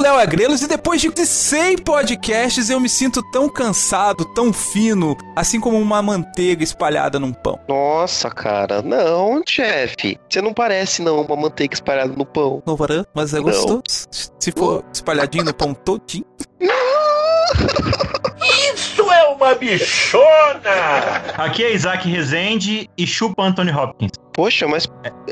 O Léo Agrelos e depois de 100 podcasts eu me sinto tão cansado, tão fino, assim como uma manteiga espalhada num pão. Nossa, cara, não, chefe. Você não parece, não, uma manteiga espalhada no pão. Não, mas é Não. gostoso. Se for espalhadinho no pão todinho. Uma bichona! Aqui é Isaac Rezende e chupa Anthony Hopkins. Poxa, mas.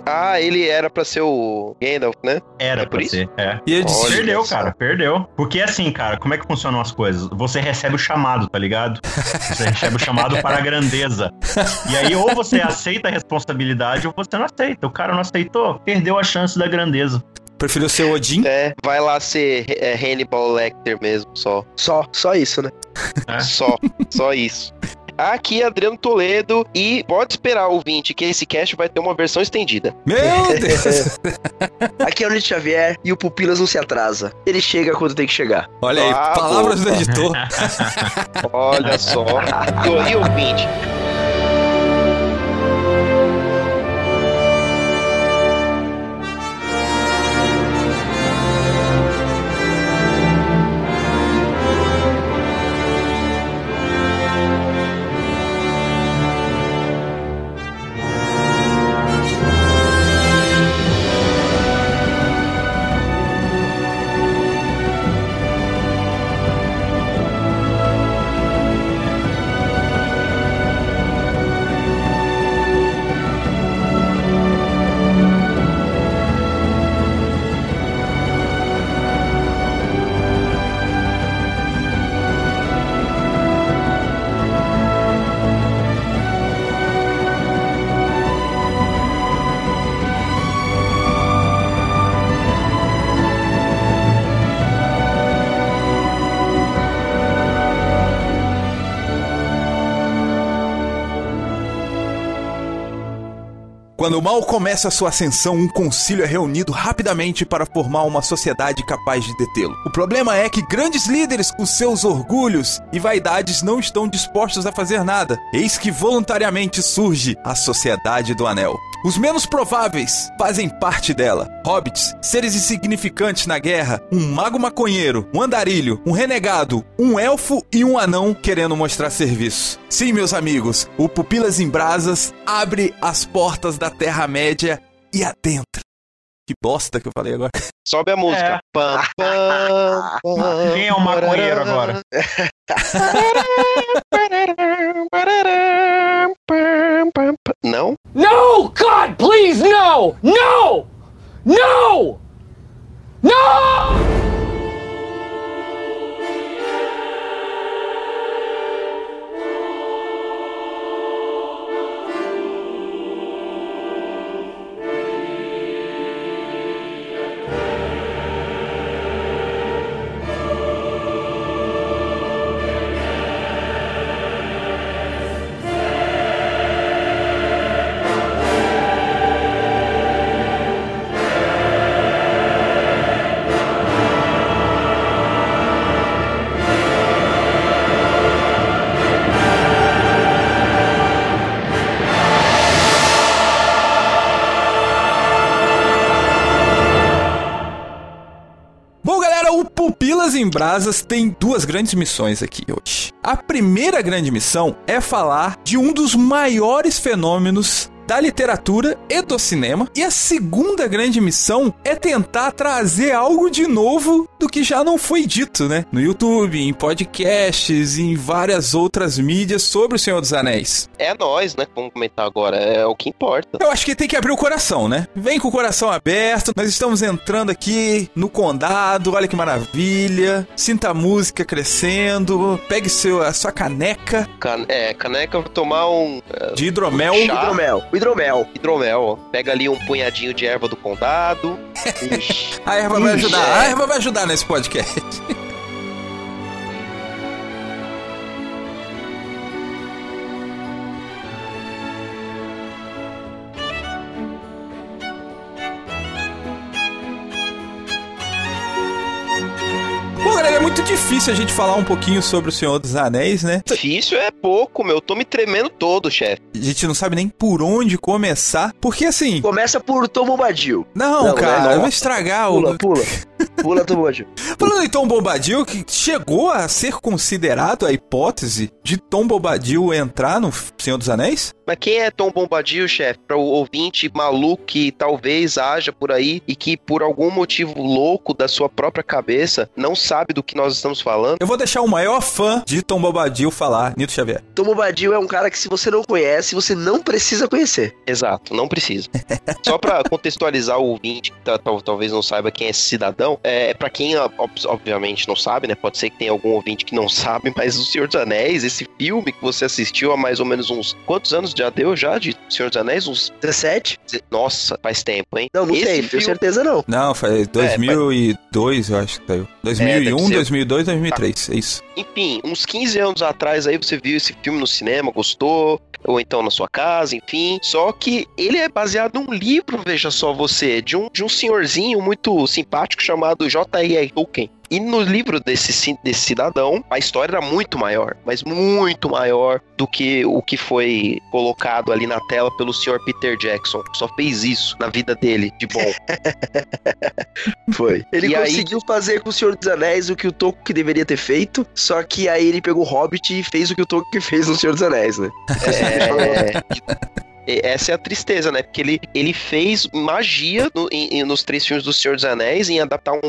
Ah, ele era pra ser o Gandalf, né? Era É por pra isso? ser, é. E ele disse, Olha Perdeu, cara, perdeu. Porque assim, cara, como é que funcionam as coisas? Você recebe o chamado, tá ligado? Você recebe o chamado para a grandeza. E aí, ou você aceita a responsabilidade, ou você não aceita. O cara não aceitou, perdeu a chance da grandeza. Preferiu ser Odin? É, vai lá ser é, Hannibal Lecter mesmo, só. Só, só isso, né? É. Só, só isso. Aqui é Adriano Toledo e pode esperar, ouvinte, que esse cast vai ter uma versão estendida. Meu Deus! Aqui é o Nito Xavier e o Pupilas não se atrasa. Ele chega quando tem que chegar. Olha aí, Ah, palavras do editor. Olha só. E ouvinte, Quando o mal começa sua ascensão, um concílio é reunido rapidamente para formar uma sociedade capaz de detê-lo. O problema é que grandes líderes, com seus orgulhos e vaidades, não estão dispostos a fazer nada. Eis que voluntariamente surge a Sociedade do Anel. Os menos prováveis fazem parte dela. Hobbits, seres insignificantes na guerra, um mago maconheiro, um andarilho, um renegado, um elfo e um anão querendo mostrar serviço. Sim, meus amigos, o Pupilas em Brasas abre as portas da Terra-média e adentra. Que bosta que eu falei agora. sobe a música. É. Pam, pam, pam, Quem é o maconheiro agora? Não? No! God, please, no! No! No! No! Em Brasas tem duas grandes missões aqui hoje. A primeira grande missão é falar de um dos maiores fenômenos da literatura e do cinema. E a segunda grande missão é tentar trazer algo de novo do que já não foi dito, né? No YouTube, em podcasts, em várias outras mídias sobre o Senhor dos Anéis. É nós, né? Vamos comentar agora. É o que importa. Eu acho que tem que abrir o coração, né? Vem com o coração aberto. Nós estamos entrando aqui no condado. Olha que maravilha. Sinta a música crescendo. Pegue seu, a sua caneca Can- é, caneca pra tomar um é, de hidromel. Chá. Hidromel. Hidromel. hidromel. ó. Pega ali um punhadinho de erva do condado. A erva vai ajudar. é. A erva vai ajudar nesse podcast. difícil a gente falar um pouquinho sobre o Senhor dos Anéis, né? Difícil é pouco, meu. Tô me tremendo todo, chefe. A gente não sabe nem por onde começar, porque assim. Começa por Tom Bombadil. Não, Não, cara, não é, não. vai estragar Pula, o. pula. Pula Tom Bombadil. Falando em Tom Bombadil, que chegou a ser considerado a hipótese de Tom Bombadil entrar no Senhor dos Anéis? Mas quem é Tom Bombadil, chefe? Para o ouvinte maluco que talvez haja por aí e que por algum motivo louco da sua própria cabeça não sabe do que nós estamos falando. Eu vou deixar o maior fã de Tom Bombadil falar, Nito Xavier. Tom Bombadil é um cara que se você não conhece, você não precisa conhecer. Exato, não precisa. Só pra contextualizar o ouvinte que tá- tal- talvez não saiba quem é esse cidadão, é para quem ob- obviamente não sabe, né? Pode ser que tenha algum ouvinte que não sabe, mas o Senhor dos Anéis, esse filme que você assistiu há mais ou menos uns quantos anos já deu já de Senhor dos Anéis? Uns 17? nossa, faz tempo, hein? Não, não Esse sei, não tenho filme- certeza não. Não, foi 2002, eu acho que saiu. 2001, deve ser. 2002, 2003, é isso. Enfim, uns 15 anos atrás aí você viu esse filme no cinema, gostou, ou então na sua casa, enfim. Só que ele é baseado num livro, veja só você, de um, de um senhorzinho muito simpático chamado J.R.R. Tolkien. E no livro desse, desse cidadão, a história era muito maior, mas muito maior do que o que foi colocado ali na tela pelo senhor Peter Jackson. Só fez isso na vida dele, de bom. Foi. Ele E aí- conseguiu fazer com o Senhor dos Anéis o que o Tolkien deveria ter feito, só que aí ele pegou o Hobbit e fez o que o Tolkien fez no Senhor dos Anéis, né? É, essa é a tristeza, né? Porque ele, ele fez magia no- em- nos três filmes do Senhor dos Anéis em adaptar um,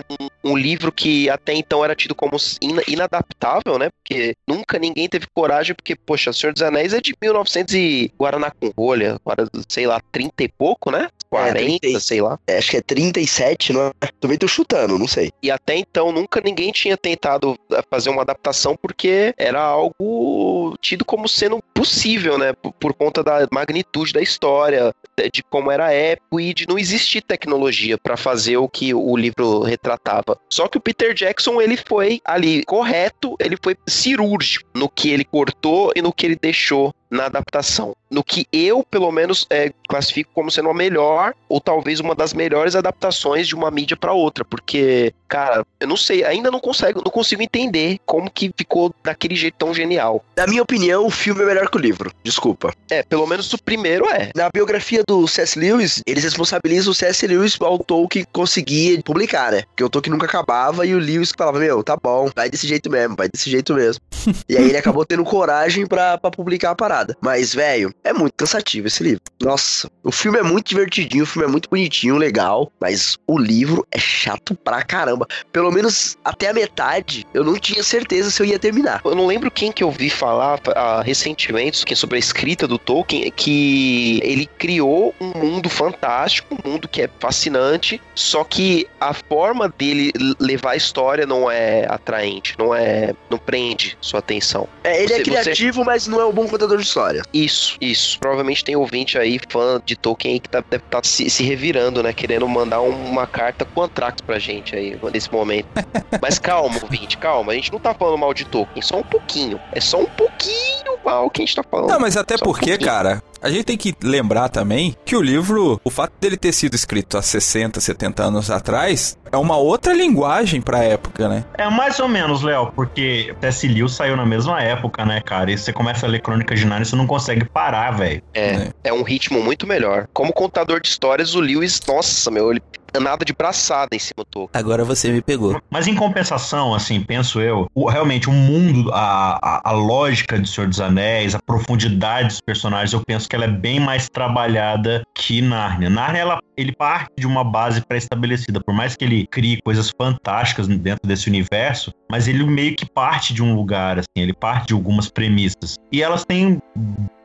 um- livro que até então era tido como ina- inadaptável, né? Porque nunca ninguém teve coragem, porque, poxa, Senhor dos Anéis é de 1900 e Guaraná com rolha, agora, sei lá, 30 e pouco, né? 40, 30. sei lá. É, acho que é 37, não é? Também tô chutando, não sei. E até então nunca ninguém tinha tentado eh, fazer uma adaptação porque era algo tido como sendo possível, né? Por, por conta da magnitude da história, de de como era a época e de não existir tecnologia para fazer o que o livro retratava. Só que o Peter Jackson ele foi ali correto, ele foi cirúrgico no que ele cortou e no que ele deixou na adaptação. No que eu, pelo menos, é, classifico como sendo a melhor, ou talvez uma das melhores adaptações de uma mídia para outra. Porque, cara, eu não sei, ainda não consigo, não consigo entender como que ficou daquele jeito tão genial. Na minha opinião, o filme é melhor que o livro. Desculpa. É, pelo menos o primeiro é. Na biografia do C.S. Lewis, eles responsabilizam o C.S. Lewis ao Tolkien conseguir publicar, né? Porque o Tolkien nunca acabava e o Lewis falava, meu, tá bom, vai desse jeito mesmo, vai desse jeito mesmo. e aí ele acabou tendo coragem pra publicar a parada. Mas, velho, é muito cansativo esse livro. Nossa, o filme é muito divertidinho, o filme é muito bonitinho, legal, mas o livro é chato pra caramba. Pelo menos até a metade, eu não tinha certeza se eu ia terminar. Eu não lembro quem que eu vi falar ah, recentemente que é sobre a escrita do Tolkien, que ele criou um mundo fantástico, um mundo que é fascinante, só que a forma dele levar a história não é atraente, não é, não prende sua atenção. É, ele Você- é criativo, mas não é um bom contador de história. Isso, isso. Provavelmente tem ouvinte aí, fã de Tolkien aí, que tá, deve estar se, se revirando, né? Querendo mandar um- uma carta com Antrax pra gente aí, nesse momento. Mas calma, ouvinte, calma. A gente não tá falando mal de Tolkien, só um pouquinho. É só um pouquinho mal que a gente tá falando. Não, mas até Só um porque, pouquinho. cara, a gente tem que lembrar também que o livro, o fato dele ter sido escrito há 60, 70 anos atrás, é uma outra linguagem pra época, né? É mais ou menos, Léo, porque T.S. Lewis saiu na mesma época, né, cara? E você começa a ler Crônicas de Narnia, você não consegue parar, velho. É, né? é um ritmo muito melhor. Como contador de histórias, o Lewis, nossa, meu, ele nada de braçada em cima do Tolkien. Agora você me pegou. Mas em compensação, assim, penso eu, o- realmente o mundo, a, a, a lógica de Senhor dos Anéis, a profundidade dos personagens, eu penso que ela é bem mais trabalhada que Narnia. Narnia, ela, ele parte de uma base pré-estabelecida, por mais que ele crie coisas fantásticas dentro desse universo, mas ele meio que parte de um lugar, assim, ele parte de algumas premissas. E elas têm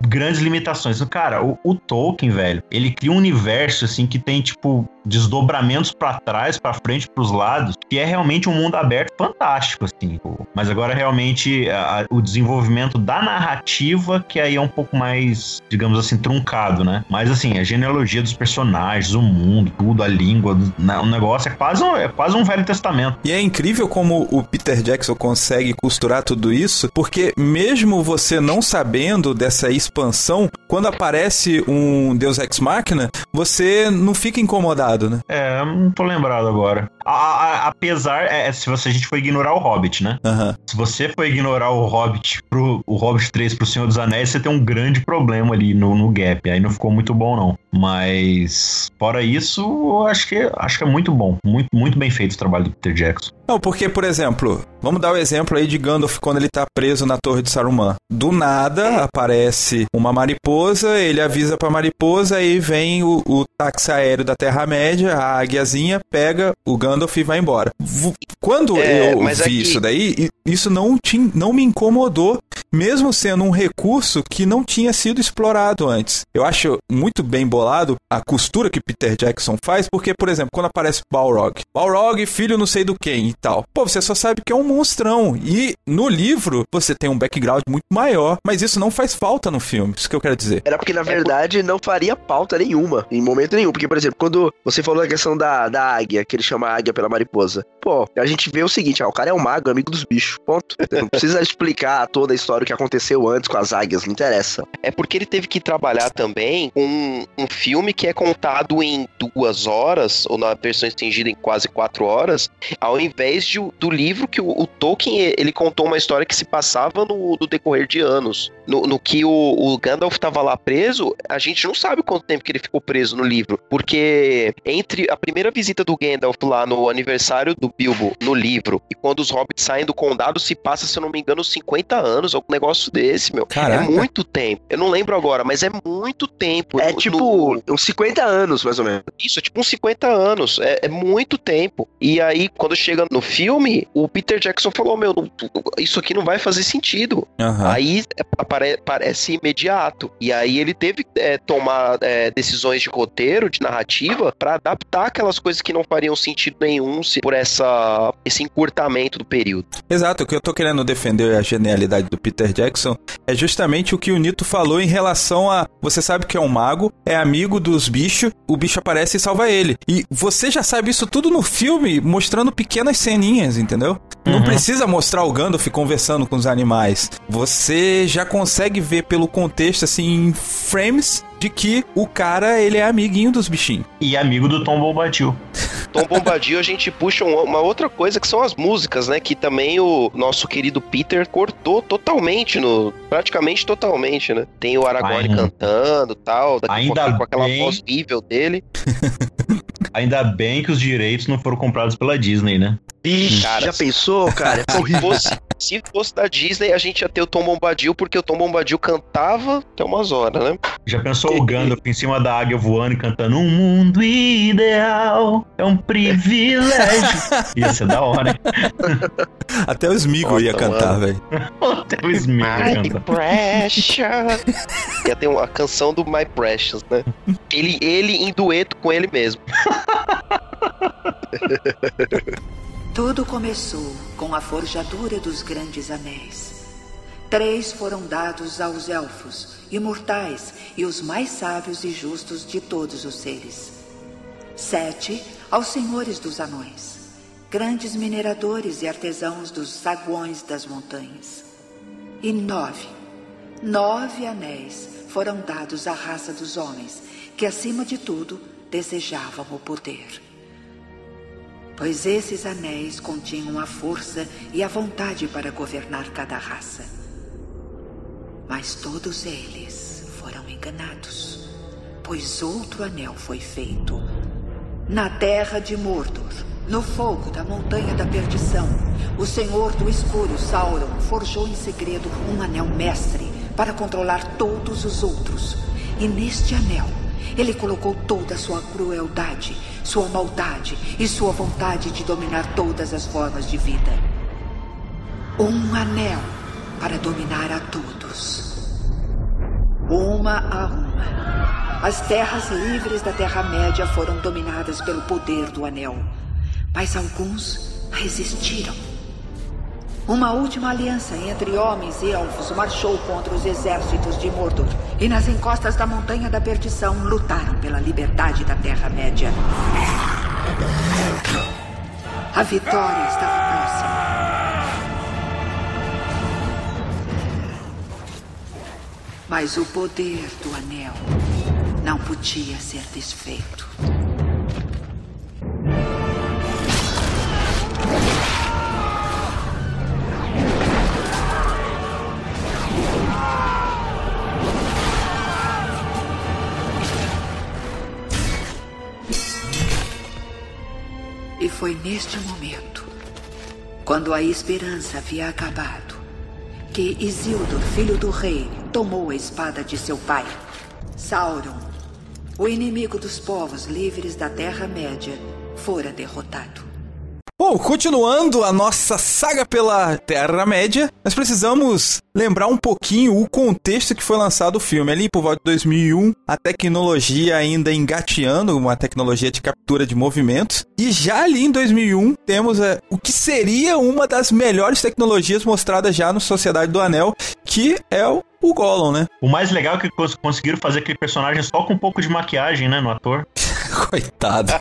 grandes limitações. Cara, o, o Tolkien, velho, ele cria um universo assim que tem tipo desdobramentos pra trás, pra frente, pros lados, que é realmente um mundo aberto fantástico assim. pô. Mas agora realmente a- o desenvolvimento da narrativa que aí é um pouco mais, digamos assim, truncado, né? Mas assim, a genealogia dos personagens, o mundo, tudo, a língua, o negócio é quase um, é quase um velho testamento. E é incrível como o Peter Jackson consegue costurar tudo isso, porque mesmo você não sabendo dessa expansão, quando aparece um Deus Ex Machina, você não fica incomodado, né? É, não tô lembrado agora. A- a- apesar, é, se você, a gente for ignorar o Hobbit, né? Aham. Se você for ignorar o Hobbit pro o Hobbit 3 pro Senhor dos Anéis, você tem um grande problema ali no, no gap. Aí não ficou muito bom, não. Mas fora isso, eu acho que acho que é muito bom. Muito, muito bem feito o trabalho do Peter Jackson. Não, porque, por exemplo, vamos dar o exemplo aí de Gandalf quando ele tá preso na Torre de Saruman. Do nada aparece uma mariposa, ele avisa pra mariposa e vem o, o táxi aéreo da Terra-média, a águiazinha, pega o Gandalf e vai embora. Quando É, eu vi aqui- isso daí, isso não, tin- não me incomodou, mesmo sendo um recurso que não tinha sido explorado antes. Eu acho muito bem bolado a costura que Peter Jackson faz, porque, por exemplo, quando aparece Balrog, Balrog, filho não sei do quem e tal. Pô, você só sabe que é um monstrão. E no livro você tem um background muito maior, mas isso não faz falta no filme. Isso que eu quero dizer. Era porque, na verdade, não faria pauta nenhuma, em momento nenhum. Porque, por exemplo, quando você falou da questão da, da águia, que ele chama a águia pela mariposa, pô, a gente vê o seguinte, ah, o cara é um mago, amigo dos bichos, ponto. Não precisa explicar toda a história, o que aconteceu antes com as águias, não interessa. É porque ele teve que trabalhar também com um, um filme que é contado em duas horas, ou na versão estendida em quase quatro horas, ao invés de, do livro que o, o Tolkien ele contou uma história que se passava no, no decorrer de anos. No, no que o, o Gandalf estava lá preso, a gente não sabe quanto tempo que ele ficou preso no livro, porque entre a primeira visita do Gandalf lá no aniversário do Bilbo no livro e quando os hobbits saem do condado se passa, se eu não me engano, 50 anos, algum negócio desse, meu. Caraca. É muito tempo. Eu não lembro agora, mas é muito tempo. É No- tipo no- uns 50 anos, mais ou menos. isso, é tipo uns 50 anos. É, é muito tempo. E aí, quando chega no filme, o Peter Jackson falou: Meu, isso aqui não vai fazer sentido. Aham. Aí é, apare- parece imediato. E aí ele teve que é, tomar é, decisões de roteiro, de narrativa, pra adaptar aquelas coisas que não fariam sentido nenhum se- por essa, esse encurtamento do período. Exato, o que eu tô querendo defender a genialidade do Peter Jackson é justamente o que o Nito falou em relação a você sabe que é um mago, é amigo dos bichos, o bicho aparece e salva ele. E você já sabe isso tudo no filme, mostrando pequenas ceninhas, entendeu? Não Uhum. precisa mostrar o Gandalf conversando com os animais. Você já consegue ver pelo contexto assim em frames de que o cara ele é amiguinho dos bichinhos. E amigo do Tom Bombadil. Tom Bombadil, a gente puxa um- uma outra coisa que são as músicas, né? Que também o nosso querido Peter cortou totalmente, no, praticamente totalmente, né? Tem o Aragorn Ainda- cantando tal, daqui Ainda pouquinho com aquela bem- voz horrível dele. Ainda bem que os direitos não foram comprados pela Disney, né? Ixi, Cara, já pensou, cara? É Se fosse, se fosse da Disney, a gente ia ter o Tom Bombadil, porque o Tom Bombadil cantava até umas horas, né? Já pensou o Gandalf em cima da águia voando e cantando Um mundo ideal é um privilégio. Ia ser da hora, hein? Até o Smeagol ia cantar, velho. Até o Smeagol My canta. Precious. Ia ter uma canção do My Precious, né? Ele, ele em dueto com ele mesmo. Tudo começou com a forjadura dos grandes anéis. Três foram dados aos elfos, imortais e os mais sábios e justos de todos os seres. Sete aos senhores dos anões, grandes mineradores e artesãos dos saguões das montanhas. E nove, nove anéis foram dados à raça dos homens, que acima de tudo desejavam o poder pois esses anéis continham a força e a vontade para governar cada raça. Mas todos eles foram enganados, pois outro anel foi feito. Na terra de Mordor, no fogo da Montanha da Perdição, o Senhor do Escuro, Sauron, forjou em segredo um anel mestre para controlar todos os outros. E neste anel, ele colocou toda a sua crueldade, sua maldade e sua vontade de dominar todas as formas de vida. Um anel para dominar a todos. Uma a uma. As terras livres da Terra-média foram dominadas pelo poder do anel. Mas alguns resistiram. Uma última aliança entre homens e elfos marchou contra os exércitos de Mordor. E nas encostas da Montanha da Perdição lutaram pela liberdade da Terra-média. A vitória estava próxima. Mas o poder do anel não podia ser desfeito. Foi neste momento, quando a esperança havia acabado, que Isildur, filho do rei, tomou a espada de seu pai. Sauron, o inimigo dos povos livres da Terra-média, fora derrotado. Bom, continuando a nossa saga pela Terra-média, nós precisamos lembrar um pouquinho o contexto que foi lançado o filme. Ali por volta de 2001, a tecnologia ainda engateando, uma tecnologia de captura de movimentos. E já ali em 2001, temos é, o que seria uma das melhores tecnologias mostradas já no Sociedade do Anel, que é o o Gollum, né? O mais legal é que cons- conseguiram fazer aquele personagem só com um pouco de maquiagem, né, no ator. Coitado.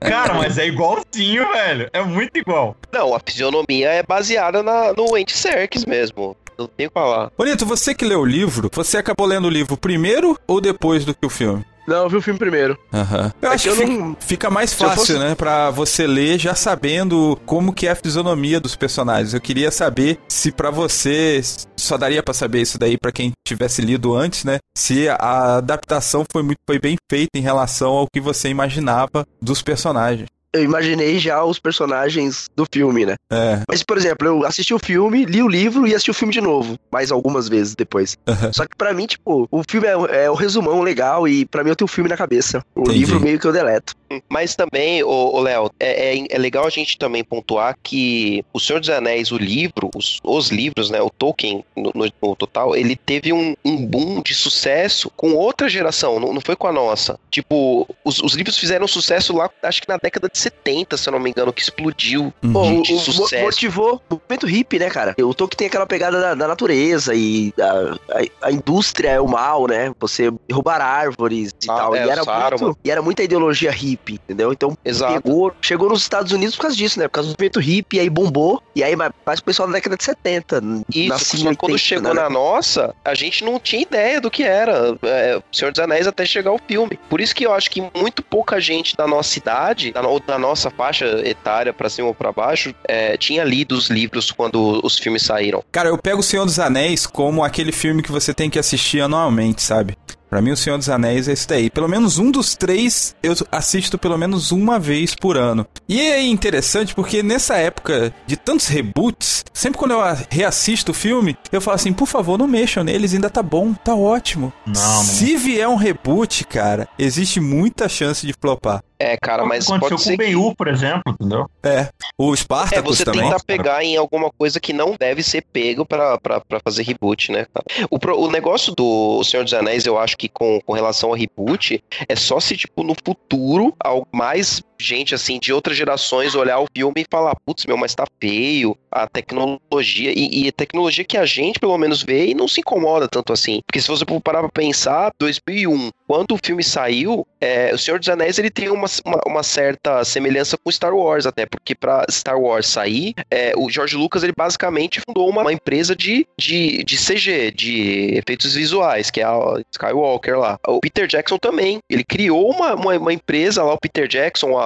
Cara, mas é igualzinho, velho. É muito igual. Não, a fisionomia é baseada na, no Andy Serkis mesmo. Não tem o que falar. Bonito, você que leu o livro, você acabou lendo o livro primeiro ou depois do que o filme? Não, eu vi o filme primeiro. Aham. Eu É acho que que eu fica, não- fica mais fácil, fosse- né? Pra você ler já sabendo como que é a fisionomia dos personagens. Eu queria saber se pra você só daria pra saber isso daí pra quem tivesse lido antes, né? Se a adaptação foi muito foi bem feita em relação ao que você imaginava dos personagens. Eu imaginei já os personagens do filme, né? É. Mas, por exemplo, eu assisti o filme, li o livro e assisti o filme de novo. Mais algumas vezes depois. Aham. Só que pra mim, tipo, o filme é, é o resumão legal e pra mim eu tenho o filme na cabeça. O Entendi. livro meio que eu deleto. Mas também, ô, Léo, é, é, é legal a gente também pontuar que O Senhor dos Anéis, o livro, os, os livros, né, o Tolkien no, no- no total, ele teve um, um boom de sucesso com outra geração, não, não foi com a nossa. Tipo, os, os livros fizeram sucesso lá, acho que na década de 70, se eu não me engano, que explodiu Uhum. De, de sucesso. motivou o movimento hippie, né, cara? O Tolkien tem aquela pegada da, da natureza e a, a- a indústria é o mal, né? Você derrubar árvores e Ah, tal. é, e, era muito, e era muita ideologia hippie, entendeu? Então Exato. pegou, chegou nos Estados Unidos por causa disso, né? Por causa do movimento hippie, aí bombou. E aí mais o pessoal da década de 70. Isso, só que quando 80, chegou né? na nossa, a gente não tinha ideia do que era é, o Senhor dos Anéis até chegar o filme. Por isso que eu acho que muito pouca gente da nossa idade, da, da nossa faixa etária pra cima ou pra baixo, é, tinha lido os livros quando os filmes saíram. Cara, eu pego o Senhor dos Anéis como aquele filme que você tem que assistir anualmente, sabe? Pra mim, o Senhor dos Anéis é esse daí. Pelo menos um dos três eu assisto pelo menos uma vez por ano. E é interessante porque nessa época de tantos reboots, sempre quando eu reassisto o filme, eu falo assim: por favor, não mexam neles, ainda tá bom, tá ótimo. Não, não. Se vier um reboot, cara, existe muita chance de flopar. É, cara, mas Aconteceu pode com ser o que... Ben-Hur, por exemplo, entendeu? É. O É, Spartacus você também. tenta pegar em alguma coisa que não deve ser pego pra, pra, pra fazer reboot, né? cara? O, o negócio do Senhor dos Anéis, eu acho que com, com relação ao reboot, é só se, tipo, no futuro, mais gente, assim, de outras gerações olhar o filme e falar, putz, meu, mas tá feio, a tecnologia, e, e a tecnologia que a gente, pelo menos, vê e não se incomoda tanto assim. Porque se você parar pra pensar, 2001, quando o filme saiu, é, o Senhor dos Anéis, ele tem uma, uma, uma certa semelhança com Star Wars até, porque pra Star Wars sair, é, o George Lucas, ele basicamente fundou uma, uma empresa de, de, de CG, de efeitos visuais, que é a Skywalker lá. O Peter Jackson também, ele criou uma, uma, uma empresa lá, o Peter Jackson, a,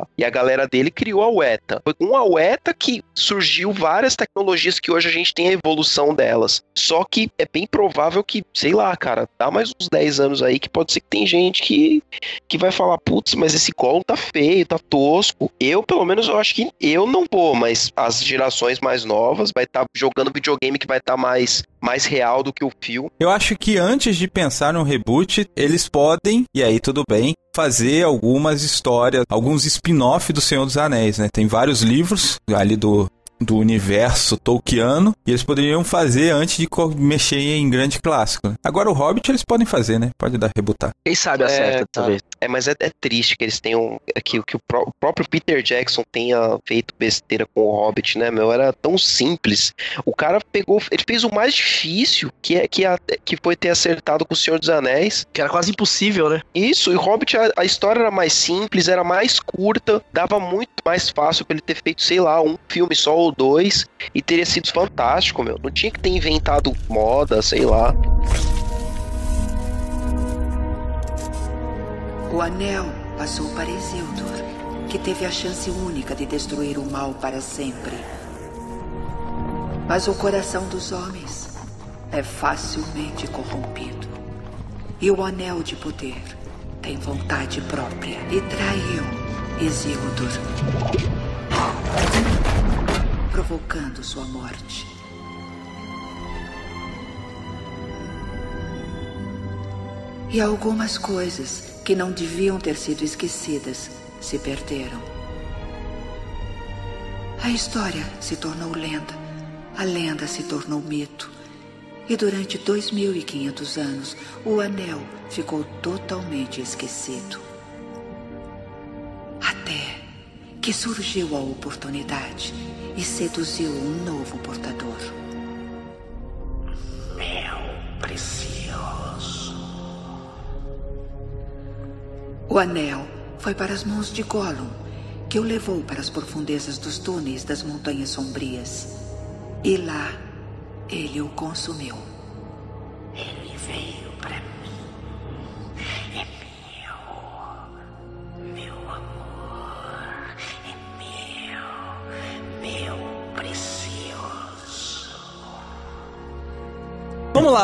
a- e a galera dele criou a UETA. Foi com a UETA que surgiu várias tecnologias que hoje a gente tem a evolução delas. Só que é bem provável que, sei lá, cara, dá mais uns 10 anos aí que pode ser que tem gente que, que vai falar, putz, mas esse Gollum tá feio, tá tosco. Eu, pelo menos, eu acho que eu não vou, mas as gerações mais novas vai estar jogando videogame que vai estar mais, mais real do que o filme. Eu acho que antes de pensar no reboot, eles podem, e aí tudo bem, fazer algumas histórias, alguns spin-off do Senhor dos Anéis, né? Tem vários livros ali do do universo tolkiano e eles poderiam fazer antes de mexer em grande clássico. Agora o Hobbit eles podem fazer, né? Pode dar rebutar. Quem sabe É, acerta tá. dessa vez. É, mas é, é triste que eles tenham. é Que, que o, pró- o próprio Peter Jackson tenha feito besteira com o Hobbit, né, meu? Era tão simples. O cara pegou. Ele fez o mais difícil, que, é, que, a- que foi ter acertado com o Senhor dos Anéis. Que era quase impossível, né? Isso, e o Hobbit, a, a história era mais simples, era mais curta, dava muito mais fácil pra ele ter feito, sei lá, um filme só ou dois, e teria sido fantástico, meu. Não tinha que ter inventado moda, sei lá. O anel passou para Isildur, que teve a chance única de destruir o mal para sempre. Mas o coração dos homens é facilmente corrompido. E o anel de poder tem vontade própria e traiu Isildur, provocando sua morte. E algumas coisas que não deviam ter sido esquecidas se perderam. A história se tornou lenda, a lenda se tornou mito. E durante 2.500 anos, o anel ficou totalmente esquecido. Até que surgiu a oportunidade e seduziu um novo portador. O anel foi para as mãos de Gollum, que o levou para as profundezas dos túneis das Montanhas Sombrias. E lá, ele o consumiu.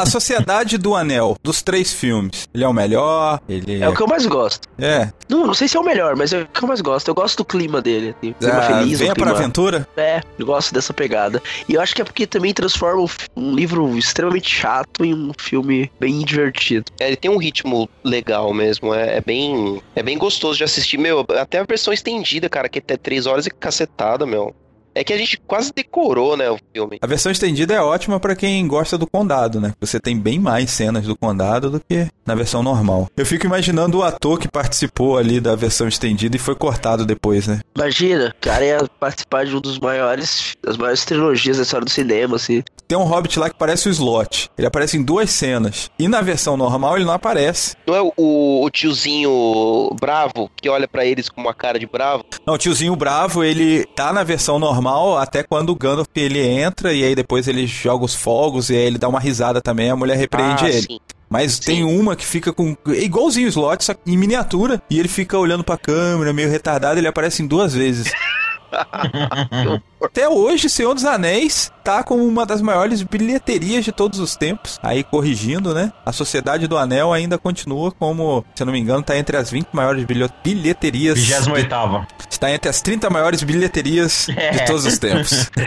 A Sociedade do Anel, dos três filmes. Ele é o melhor, ele É o que eu mais gosto. é. Não, não sei se é o melhor, mas é o que eu mais gosto. Eu gosto do clima dele. assim, clima Ah, feliz, um venha pra clima... aventura. É, eu gosto dessa pegada. E eu acho que é porque também transforma um um livro extremamente chato em um filme bem divertido. É, ele tem um ritmo legal mesmo, é, é bem é bem gostoso de assistir, meu, até a versão estendida, cara, que até três horas e cacetada, meu. É que a gente quase decorou, né, o filme. A versão estendida é ótima pra quem gosta do Condado, né? Você tem bem mais cenas do Condado do que na versão normal. Eu fico imaginando o ator que participou ali da versão estendida e foi cortado depois, né? Imagina, o cara ia participar de um dos maiores, das maiores trilogias da história do cinema, assim. Tem um Hobbit lá que parece o Slot. Ele aparece em duas cenas. E na versão normal ele não aparece. Não é o, o tiozinho bravo que olha pra eles com uma cara de bravo? Não, o tiozinho bravo, ele tá na versão normal até quando o Gandalf ele entra e aí depois ele joga os fogos e aí ele dá uma risada também, a mulher repreende Ah, ele. sim. Mas tem uma que fica com. igualzinho o slot, só em miniatura. E ele fica olhando pra câmera, meio retardado, ele aparece em duas vezes. Até hoje, Senhor dos Anéis tá como uma das maiores bilheterias de todos os tempos. Aí, corrigindo, né? A Sociedade do Anel ainda continua como, se eu não me engano, tá entre as 20 maiores bilheterias. 28 Está entre as 30 maiores bilheterias de É. todos os tempos.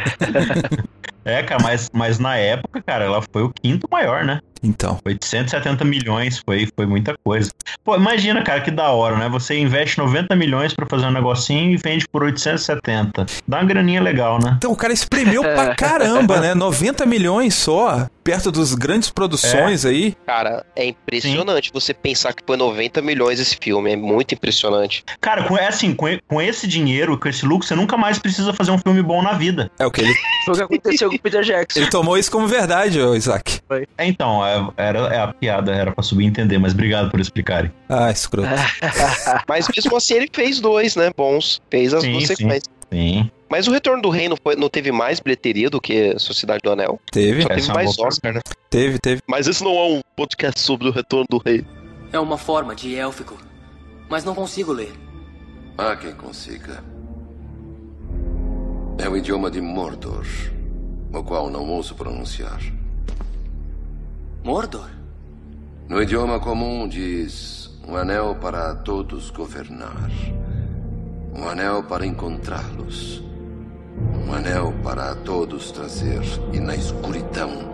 É, cara, mas, mas na época, cara, ela foi o quinto maior, né? Então. 870 milhões, foi, foi muita coisa. Pô, imagina, cara, que da hora, né? Você investe 90 milhões pra fazer um negocinho e vende por 870. Dá uma graninha legal, né? Então o cara espremeu pra caramba, né? 90 milhões só, perto dos grandes produções aí. Cara, é impressionante você pensar que foi 90 milhões esse filme. É muito impressionante. Cara, com, é assim, com, com esse dinheiro, com esse lucro, você nunca mais precisa fazer um filme bom na vida. É o que ele, Foi o que aconteceu com o Peter Jackson. ele tomou isso como verdade, ô Isaac. É, então, é, era, é a piada, era pra subentender, mas obrigado por explicarem. Ah, escroto. Mas mesmo assim ele fez dois, né? Bons. Fez as Sim, duas sim. sequências. Sim. Mas o Retorno do Rei não, foi, não teve mais bilheteria do que Sociedade do Anel? Teve, Só teve é mais Oscar, né? teve, teve. Mas esse não é um podcast sobre o Retorno do Rei. É uma forma de élfico, mas não consigo ler. Há quem consiga. É o idioma de Mordor, o qual não ouso pronunciar. Mordor? No idioma comum diz Um anel para todos governar. Um anel para encontrá-los. Um anel para a todos trazer e na escuridão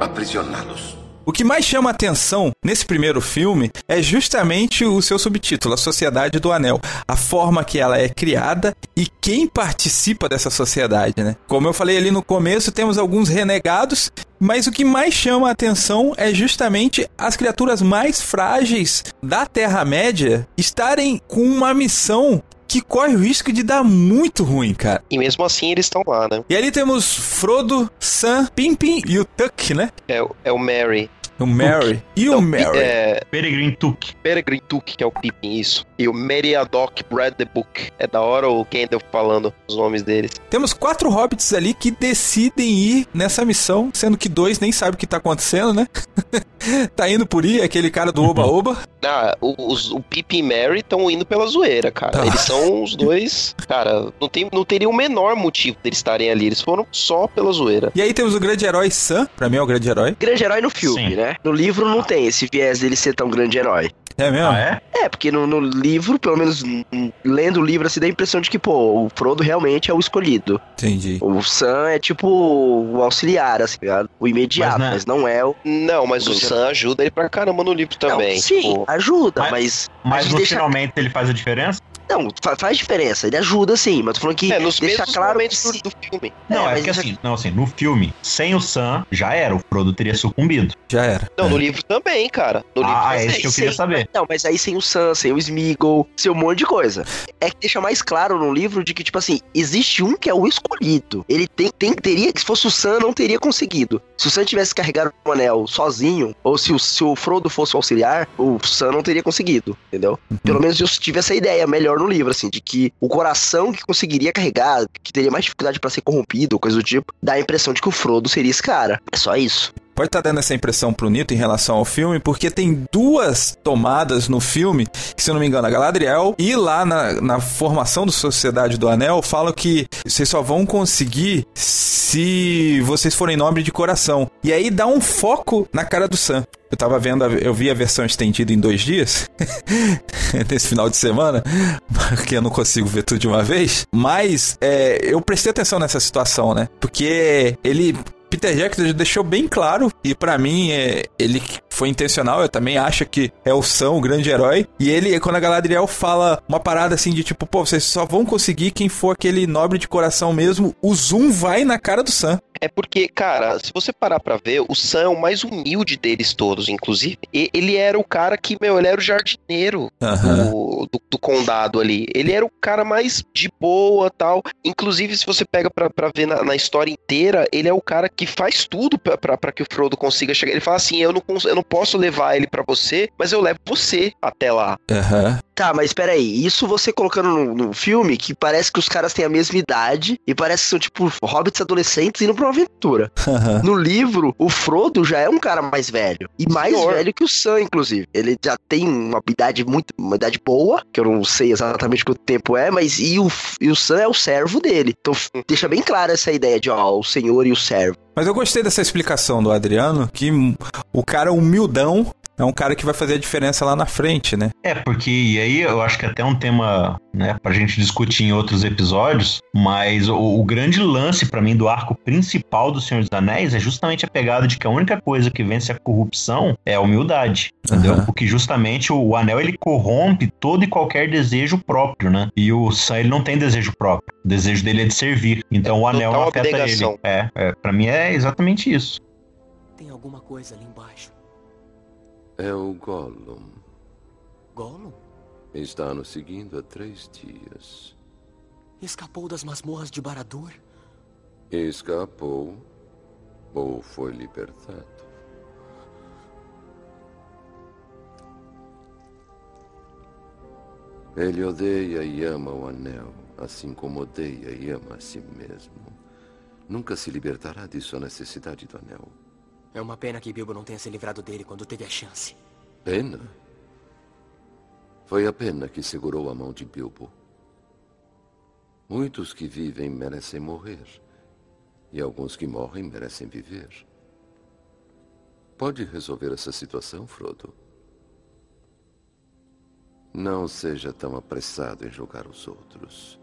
aprisioná-los. O que mais chama atenção nesse primeiro filme é justamente o seu subtítulo, A Sociedade do Anel. A forma que ela é criada e quem participa dessa sociedade, né? Como eu falei ali no começo, temos alguns renegados, mas o que mais chama atenção é justamente as criaturas mais frágeis da Terra-média estarem com uma missão que corre o risco de dar muito ruim, cara. E mesmo assim eles estão lá, né? E ali temos Frodo, Sam, Pimpin e o Tuck, né? É, o- é o Mary. O Mary. E o Mary. É, Peregrine Took. Peregrine Took, que é o Pippin, isso. E o Meriadoc Brad the Book. É da hora o Kendall falando os nomes deles. Temos quatro hobbits ali que decidem ir nessa missão, sendo que dois nem sabem o que tá acontecendo, né? tá indo por ir, aquele cara do Oba-Oba. Ah, o- os, o Pippin e Mary estão indo pela zoeira, cara. Tá. Eles são os dois. Cara, não, tem, não teria o menor motivo deles estarem ali. Eles foram só pela zoeira. E aí temos o grande herói Sam, pra mim é o grande herói. Grande herói no filme, Sim. né? No livro não tem esse viés dele ser tão grande herói. É mesmo? Ah, é? É, porque no, no livro, pelo menos lendo o livro, assim, dá a impressão de que, pô, o Frodo realmente é o escolhido. Entendi. O Sam é tipo o auxiliar, assim, ligado? o imediato, Mas, mas, né? não é o. Não, mas o Grande Sam ajuda ele pra caramba no livro também. Não, sim, Tipo, ajuda, Mas- mas. Mas no deixa- finalmente ele faz a diferença? Não, fa- faz diferença, ele ajuda sim, mas tô falando que é, nos deixa claro que momentos se- do, filme. Não, é, porque isso- assim, não, assim, no filme, sem o Sam, já era, o Frodo teria sucumbido. Já era. Não, É. no livro também, cara. No livro Ah, também. é isso que eu queria sem- saber. Não, mas aí sem o Sam, sem o Smeagol, sem um monte de coisa. É que deixa mais claro no livro de que, tipo assim, existe um que é o escolhido. Ele tem, tem teria, se fosse o Sam, não teria conseguido. Se o Sam tivesse carregado o anel sozinho, ou se o, se o Frodo fosse o auxiliar, o Sam não teria conseguido, entendeu? Pelo menos eu tive essa ideia melhor no livro, assim, de que o coração que conseguiria carregar, que teria mais dificuldade pra ser corrompido, coisa do tipo, dá a impressão de que o Frodo seria esse cara. É só isso. Pode estar dando essa impressão pro Nito em relação ao filme, porque tem duas tomadas no filme, que se eu não me engano, a Galadriel e lá na, na formação do Sociedade do Anel falam que vocês só vão conseguir se vocês forem nobres de coração. E aí dá um foco na cara do Sam. Eu tava vendo, a- eu vi a versão estendida em dois dias, nesse final de semana, porque eu não consigo ver tudo de uma vez. Mas é, eu prestei atenção nessa situação, né? Porque ele Peter Jackson deixou bem claro, e pra mim é, ele foi intencional, eu também acho que é o Sam, o grande herói. E ele, quando a Galadriel fala uma parada assim de tipo, pô, vocês só vão conseguir quem for aquele nobre de coração mesmo, o zoom vai na cara do Sam. É porque, cara, se você parar pra ver, o Sam é o mais humilde deles todos, inclusive. E- ele era o cara que, meu, ele era o jardineiro Aham. do, do, do condado ali. Ele era o cara mais de boa tal. Inclusive, se você pega pra, pra ver na, na história inteira, ele é o cara que faz tudo pra, pra, pra que o Frodo consiga chegar. Ele fala assim: eu não, eu não posso levar ele pra você, mas eu levo você até lá. Aham. Tá, mas peraí, isso você colocando no, no filme que parece que os caras têm a mesma idade e parece que são tipo hobbits adolescentes indo pra uma aventura. Aham. No livro, o Frodo já é um cara mais velho. E mais Senhor. velho que o Sam, inclusive. Ele já tem uma idade muito. uma idade boa, que eu não sei exatamente quanto tempo é, mas e o, e o Sam é o servo dele. Então deixa bem clara essa ideia de, ó, o senhor e o servo. Mas eu gostei dessa explicação do Adriano, que o cara humildão é um cara que vai fazer a diferença lá na frente, né? É, porque e aí eu acho que até é um tema, né, pra gente discutir em outros episódios, mas o, o grande lance pra mim do arco principal do Senhor dos Anéis é justamente a pegada de que a única coisa que vence a corrupção é a humildade, entendeu? Aham. Porque justamente o, o anel ele corrompe todo e qualquer desejo próprio, né? E o Sam ele não tem desejo próprio, o desejo dele é de servir. Então o anel afeta abnegação. ele. É, é, para mim é exatamente isso. Tem alguma coisa ali embaixo. É o Gollum. Gollum Está nos seguindo há três dias. escapou das masmorras de Baradur. Escapou ou foi libertado. Ele odeia e ama o anel, assim como odeia e ama a si mesmo. Nunca se libertará de sua necessidade do anel. É uma pena que Bilbo não tenha se livrado dele quando teve a chance. Pena? Foi a pena que segurou a mão de Bilbo. Muitos que vivem merecem morrer. E alguns que morrem merecem viver. Pode resolver essa situação, Frodo? Não seja tão apressado em julgar os outros.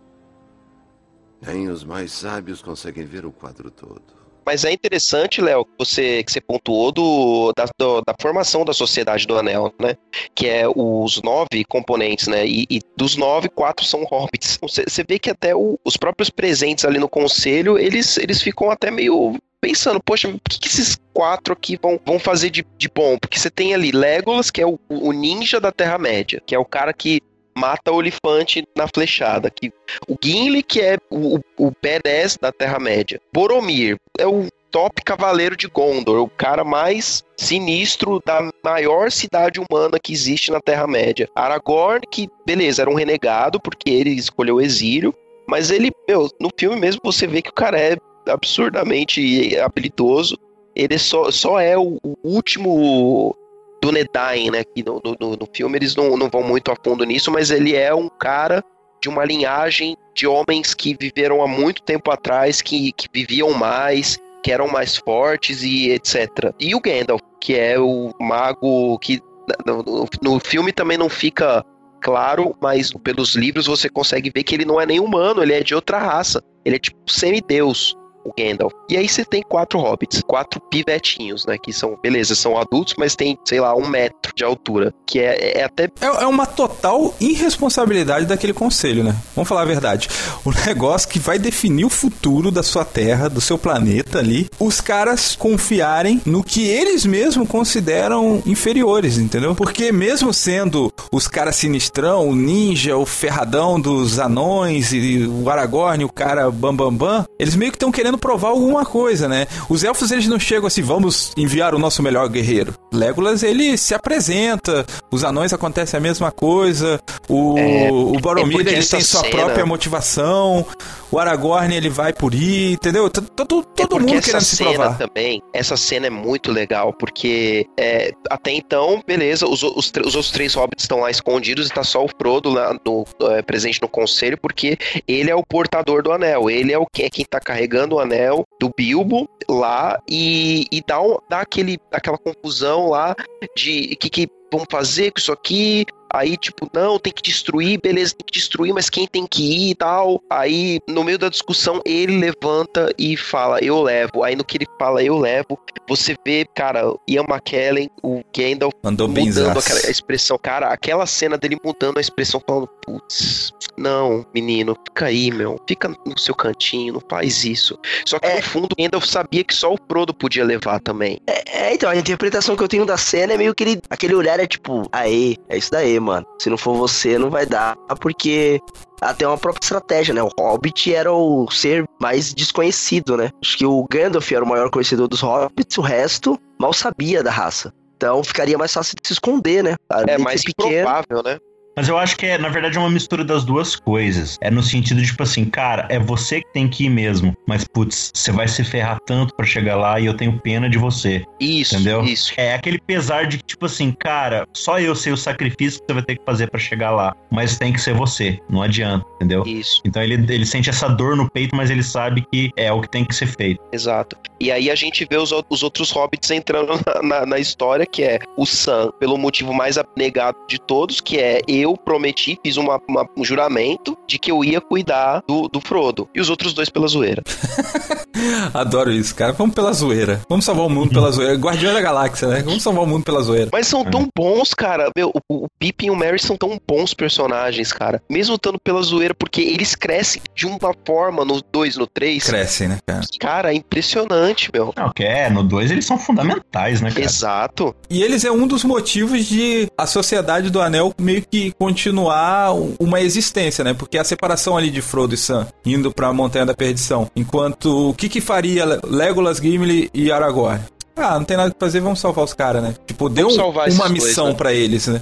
Nem os mais sábios conseguem ver o quadro todo. Mas é interessante, Léo, que você, que você pontuou do, da, do- da formação da Sociedade do Anel, né? Que é os nove componentes, né? E, e dos nove, quatro são hobbits. Você, você vê que até o- os próprios presentes ali no conselho, eles, eles ficam até meio pensando, poxa, o que, que esses quatro aqui vão, vão fazer de, de bom? Porque você tem ali Legolas, que é o, o ninja da Terra-média, que é o cara que mata o elefante na flechada. Que, o Gimli, que é o, o, o badass da Terra-média. Boromir é o top cavaleiro de Gondor, o cara mais sinistro da maior cidade humana que existe na Terra-média. Aragorn, que, beleza, era um renegado, porque ele escolheu o exílio, mas ele, meu, no filme mesmo você vê que o cara é absurdamente habilidoso. Ele só, só é o, o último do Nedain, né? Que no, no, no filme eles não, não vão muito a fundo nisso, mas ele é um cara de uma linhagem de homens que viveram há muito tempo atrás, que, que viviam mais, que eram mais fortes e etc. E o Gandalf, que é o mago que no, no- filme também não fica claro, mas pelos livros você consegue ver que ele não é nem humano, ele é de outra raça. Ele é tipo semideus, o Gandalf. E aí você tem quatro hobbits, quatro pivetinhos, né? Que são, beleza, são adultos, mas tem, sei lá, um metro de altura. Que é, é até É, é uma total irresponsabilidade daquele conselho, né? Vamos falar a verdade. O negócio que vai definir o futuro da sua terra, do seu planeta ali, os caras confiarem no que eles mesmos consideram inferiores, entendeu? Porque mesmo sendo os caras sinistrão, o ninja, o ferradão dos anões e o Aragorn, o cara bambambam, bam, bam, eles meio que estão querendo provar alguma coisa, né? Os elfos eles não chegam assim, vamos enviar o nosso melhor guerreiro. Legolas ele se apresenta, os anões acontece a mesma coisa, o, É, o Boromir é ele tem sua própria motivação, o Aragorn ele vai por ir, entendeu? T- Todo, É todo porque mundo essa querendo se cena provar. também, essa cena é muito legal, porque é, até então, beleza, os, os, os outros três hobbits estão lá escondidos e tá só o Frodo lá no, é, presente no conselho, porque ele é o portador do anel, ele é o que é quem tá carregando o anel do Bilbo lá e, e dá, um, dá aquele, aquela confusão lá de que, que vamos fazer com isso aqui. Aí, tipo, não, tem que destruir, beleza, tem que destruir, mas quem tem que ir e tal. Aí, no meio da discussão, ele levanta e fala, eu levo. Aí, no que ele fala, eu levo, você vê, cara, Ian McKellen, o Gandalf, Mandou mudando aquela expressão. Cara, aquela cena dele mudando a expressão, falando, putz, não, menino, fica aí, meu. Fica no seu cantinho, não faz isso. Só que, É. no fundo, o Gandalf sabia que só o Frodo podia levar também. É, então, a interpretação que eu tenho da cena é meio que ele, aquele olhar é tipo, aê, é isso daí, mano. Se não for você, não vai dar, porque até uma própria estratégia, né? O Hobbit era o ser mais desconhecido, né? Acho que o Gandalf era o maior conhecedor dos Hobbits, o resto mal sabia da raça. Então ficaria mais fácil de se esconder, né? É mais pequeno. improvável, né? Mas eu acho que é, na verdade, é uma mistura das duas coisas. É no sentido de, tipo assim, cara, é você que tem que ir mesmo. Mas, putz, você vai se ferrar tanto pra chegar lá e eu tenho pena de você. Isso, Entendeu? isso. É aquele pesar de que, tipo assim, cara, só eu sei o sacrifício que você vai ter que fazer pra chegar lá. Mas tem que ser você. Não adianta, entendeu? Isso. Então ele, ele sente essa dor no peito, mas ele sabe que é o que tem que ser feito. Exato. E aí a gente vê os, os outros hobbits entrando na, na- na história, que é o Sam, pelo motivo mais abnegado de todos, que é eu prometi, fiz uma- uma- um juramento de que eu ia cuidar do, do Frodo. E os outros dois pela zoeira. Adoro isso, cara. Vamos pela zoeira. Vamos salvar o mundo pela zoeira. Guardião da Galáxia, né? Vamos salvar o mundo pela zoeira. Mas são tão bons, cara. Meu, o, o Pippin e o Merry são tão bons personagens, cara. Mesmo estando pela zoeira, porque eles crescem de uma forma no 2, no 3. Crescem, né, cara? Cara, é impressionante, meu. Não, que é, no 2 eles são fundamentais, né, cara? Exato. E eles é um dos motivos de a Sociedade do Anel meio que continuar uma existência, né? Porque a separação ali de Frodo e Sam indo pra Montanha da Perdição. Enquanto o que que faria Le- Legolas, Gimli e Aragorn? Ah, não tem nada que fazer, vamos salvar os caras, né? Tipo, deu um- uma missão né? pra eles, né?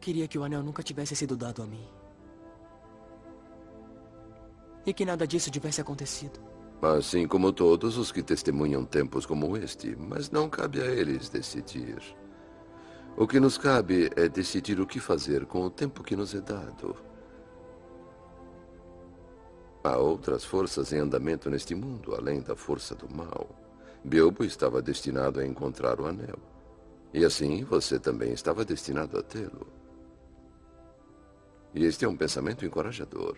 Queria que o anel nunca tivesse sido dado a mim. E que nada disso tivesse acontecido. Assim como todos os que testemunham tempos como este, mas não cabe a eles decidir. O que nos cabe é decidir o que fazer com o tempo que nos é dado. Há outras forças em andamento neste mundo, além da força do mal. Bilbo estava destinado a encontrar o anel. E assim você também estava destinado a tê-lo. E este é um pensamento encorajador.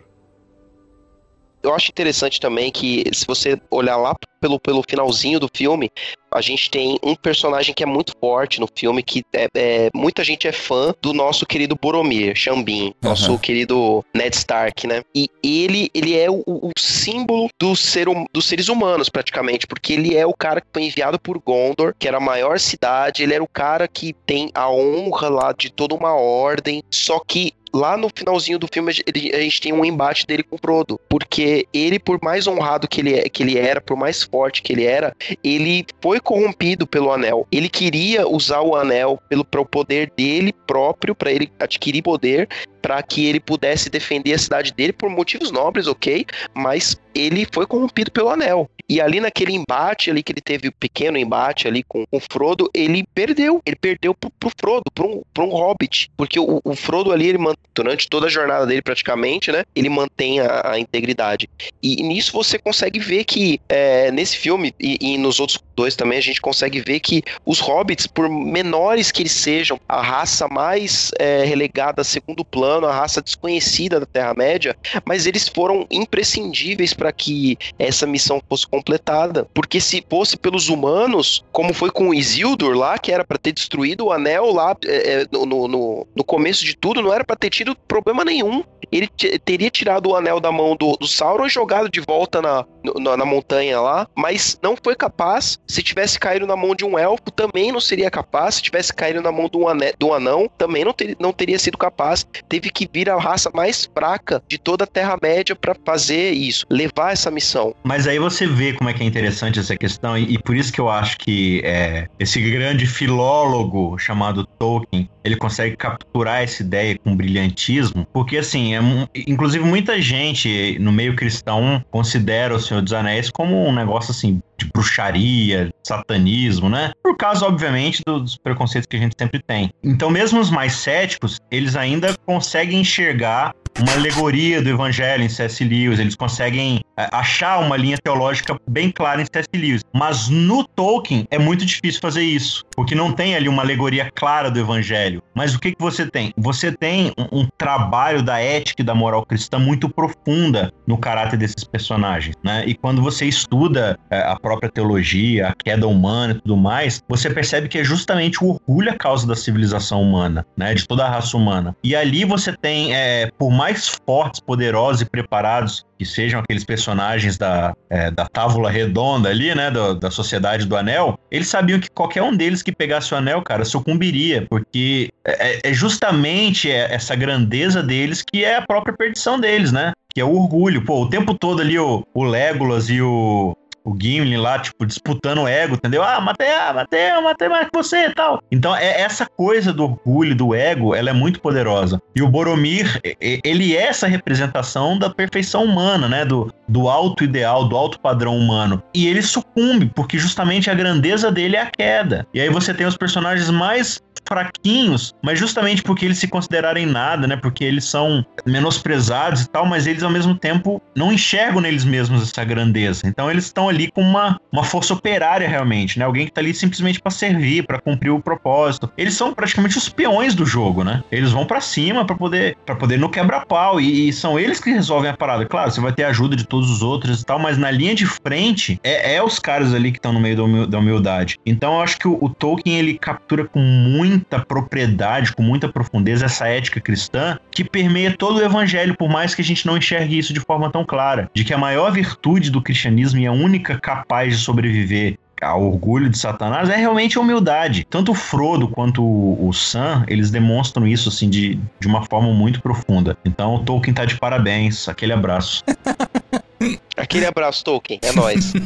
Eu acho interessante também que, se você olhar lá pelo, pelo finalzinho do filme, a gente tem um personagem que é muito forte no filme, que é, é- muita gente é fã do nosso querido Boromir, Xambin, nosso Aham. querido Ned Stark, né? E ele, ele é o, o símbolo do ser, hum- dos seres humanos, praticamente, porque ele é o cara que foi enviado por Gondor, que era a maior cidade, ele era o cara que tem a honra lá de toda uma ordem, só que lá no finalzinho do filme gente- a gente tem um embate dele com o Frodo, porque ele, por mais honrado que ele, é- que ele era, por mais forte que ele era, ele foi corrompido pelo anel. Ele queria usar o anel pelo pro poder dele próprio, para ele adquirir poder, para que ele pudesse defender a cidade dele por motivos nobres, ok? Mas ele foi corrompido pelo anel. E ali naquele embate ali que ele teve, o pequeno embate ali com o Frodo, ele perdeu. Ele perdeu pro, pro Frodo, pro um, pro um hobbit. Porque o, o Frodo ali, ele durante toda a jornada dele praticamente, né? Ele mantém a, a integridade. E nisso você consegue ver que é, nesse filme e, e nos outros dois também a gente consegue ver que os hobbits, por menores que eles sejam, a raça mais é, relegada a segundo plano, a raça desconhecida da Terra-média, mas eles foram imprescindíveis para que essa missão fosse completada. Porque se fosse pelos humanos, como foi com Isildur lá, que era para ter destruído o anel lá é, é, no, no, no começo de tudo, não era para ter tido problema nenhum. Ele te- teria tirado o anel da mão do, do Sauron e jogado de volta na, na, na montanha lá, mas não foi capaz. Se tivesse caído na mão de um elfo, também não seria capaz. Se tivesse caído na mão do, ane, do anão, também não, ter, não teria sido capaz. Teve que vir a raça mais fraca de toda a Terra-média para fazer isso, levar essa missão. Mas aí você vê como é que é interessante essa questão, e, e por isso que eu acho que é, esse grande filólogo chamado Tolkien, ele consegue capturar essa ideia com brilhantismo, porque assim, é, inclusive muita gente no meio cristão considera o Senhor dos Anéis como um negócio assim de bruxaria, satanismo, né? Por causa, obviamente, dos preconceitos que a gente sempre tem. Então, mesmo os mais céticos, eles ainda conseguem enxergar uma alegoria do evangelho em C.S. Lewis, eles conseguem é, achar uma linha teológica bem clara em C.S. Lewis. Mas no Tolkien é muito difícil fazer isso, porque não tem ali uma alegoria clara do evangelho. Mas o que, que você tem? Você tem um, um trabalho da ética e da moral cristã muito profunda no caráter desses personagens, né? E quando você estuda é, a própria teologia, a queda humana e tudo mais, você percebe que é justamente o orgulho a causa da civilização humana, né? De toda a raça humana. E ali você tem, é, por mais fortes, poderosos e preparados que sejam aqueles personagens da, é, da tábula redonda ali, né, do- da Sociedade do Anel, eles sabiam que qualquer um deles que pegasse o anel, cara, sucumbiria, porque é, é justamente é- essa grandeza deles que é a própria perdição deles, né? Que é o orgulho. Pô, o tempo todo ali o, o Legolas e o, o Gimli lá, tipo, disputando o ego, entendeu? Ah, matei, ah, matei, eu matei mais que você e tal. Então, é essa coisa do orgulho, do ego, ela é muito poderosa. E o Boromir, ele é essa representação da perfeição humana, né? Do, do alto ideal, do alto padrão humano. E ele sucumbe, porque justamente a grandeza dele é a queda. E aí você tem os personagens mais fraquinhos, mas justamente porque eles se considerarem nada, né? Porque eles são menosprezados e tal, mas eles ao mesmo tempo não enxergam neles mesmos essa grandeza. Então eles estão ali com uma, uma força operária realmente, né? Alguém que tá ali simplesmente para servir, para cumprir o propósito. Eles são praticamente os peões do jogo, né? Eles vão para cima para poder para poder no quebra-pau e, e são eles que resolvem a parada. Claro, você vai ter a ajuda de todos os outros e tal, mas na linha de frente é, é os caras ali que estão no meio da humildade. Então eu acho que o, o Tolkien ele captura com muita propriedade, com muita profundeza essa ética cristã que permeia todo o evangelho, por mais que a gente não enxergue isso de forma tão clara, de que a maior virtude do cristianismo e a única capaz de sobreviver ao orgulho de Satanás é realmente a humildade. Tanto o Frodo quanto o, o Sam, eles demonstram isso assim de, de uma forma muito profunda. Então Tolkien tá de parabéns. Aquele abraço. Aquele abraço, Tolkien, é nóis.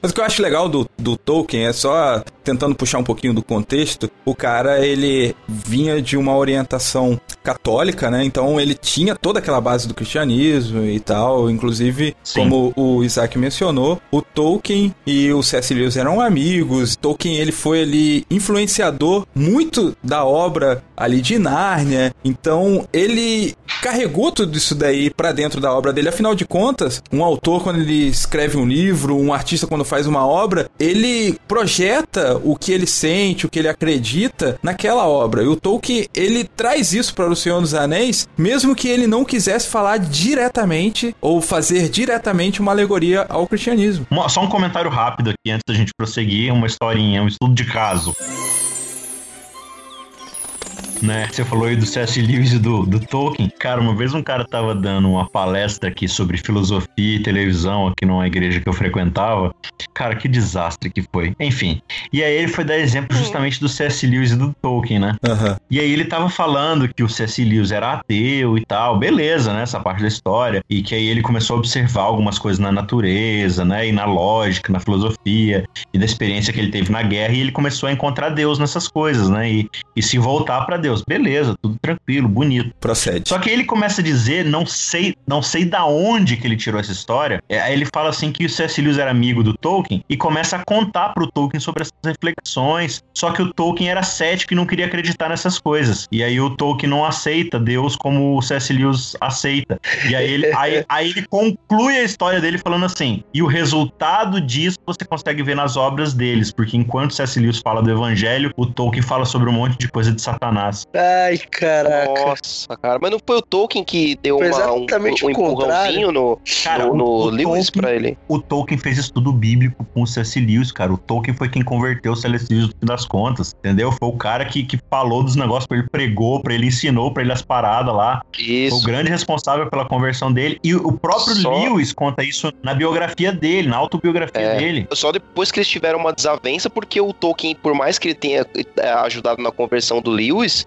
Mas o que eu acho legal do, do Tolkien é só tentando puxar um pouquinho do contexto. O cara, ele vinha de uma orientação católica, né? Então ele tinha toda aquela base do cristianismo e tal. Inclusive, Sim. como o Isaac mencionou, o Tolkien e o C.S. Lewis eram amigos. Tolkien, ele foi ali influenciador muito da obra ali de Nárnia. Então, ele carregou tudo isso daí pra dentro da obra dele. Afinal de contas, um autor, quando ele escreve um livro, um artista, quando faz uma obra, ele projeta o que ele sente, o que ele acredita naquela obra. E o Tolkien, ele traz isso para O Senhor dos Anéis, mesmo que ele não quisesse falar diretamente ou fazer diretamente uma alegoria ao cristianismo. Só um comentário rápido aqui antes da gente prosseguir, uma historinha, um estudo de caso. Né? Você falou aí do C.S. Lewis e do, do Tolkien. Cara, uma vez um cara tava dando uma palestra aqui sobre filosofia e televisão aqui numa igreja que eu frequentava. Cara, que desastre que foi. Enfim. E aí ele foi dar exemplo justamente do C.S. Lewis e do Tolkien, né? Aham. E aí ele tava falando que o C.S. Lewis era ateu e tal, beleza, né? Essa parte da história. E que aí ele começou a observar algumas coisas na natureza, né? E na lógica, na filosofia, e da experiência que ele teve na guerra. E ele começou a encontrar Deus nessas coisas, né? E, e se voltar pra Deus. Beleza, tudo tranquilo, bonito. Procede. Só que aí ele começa a dizer, não sei, não sei da onde que ele tirou essa história. É, Aí ele fala assim que o C.S. Lewis era amigo do Tolkien e começa a contar pro Tolkien sobre essas reflexões. Só que o Tolkien era cético e não queria acreditar nessas coisas. E aí o Tolkien não aceita Deus como o C.S. Lewis aceita. E aí ele, aí, aí ele conclui a história dele falando assim: e o resultado disso você consegue ver nas obras deles, porque enquanto C.S. Lewis fala do Evangelho, o Tolkien fala sobre um monte de coisa de Satanás. Ai, caraca. Nossa, cara. Mas não foi o Tolkien que deu Foi uma, um, exatamente um o empurrãozinho no, Cara, no, o- no o Lewis Tolkien- pra ele? O Tolkien fez estudo bíblico com o C.S. Lewis, cara. O Tolkien foi quem converteu o C.S. Lewis no fim das contas, entendeu? Foi o cara que, que falou dos negócios pra ele, pregou pra ele, ensinou pra ele as paradas lá. Foi o Isso. grande responsável pela conversão dele. E o próprio Só- Lewis conta isso na biografia dele, na autobiografia É. dele. Só depois que eles tiveram uma desavença, porque o Tolkien, por mais que ele tenha é, ajudado na conversão do Lewis,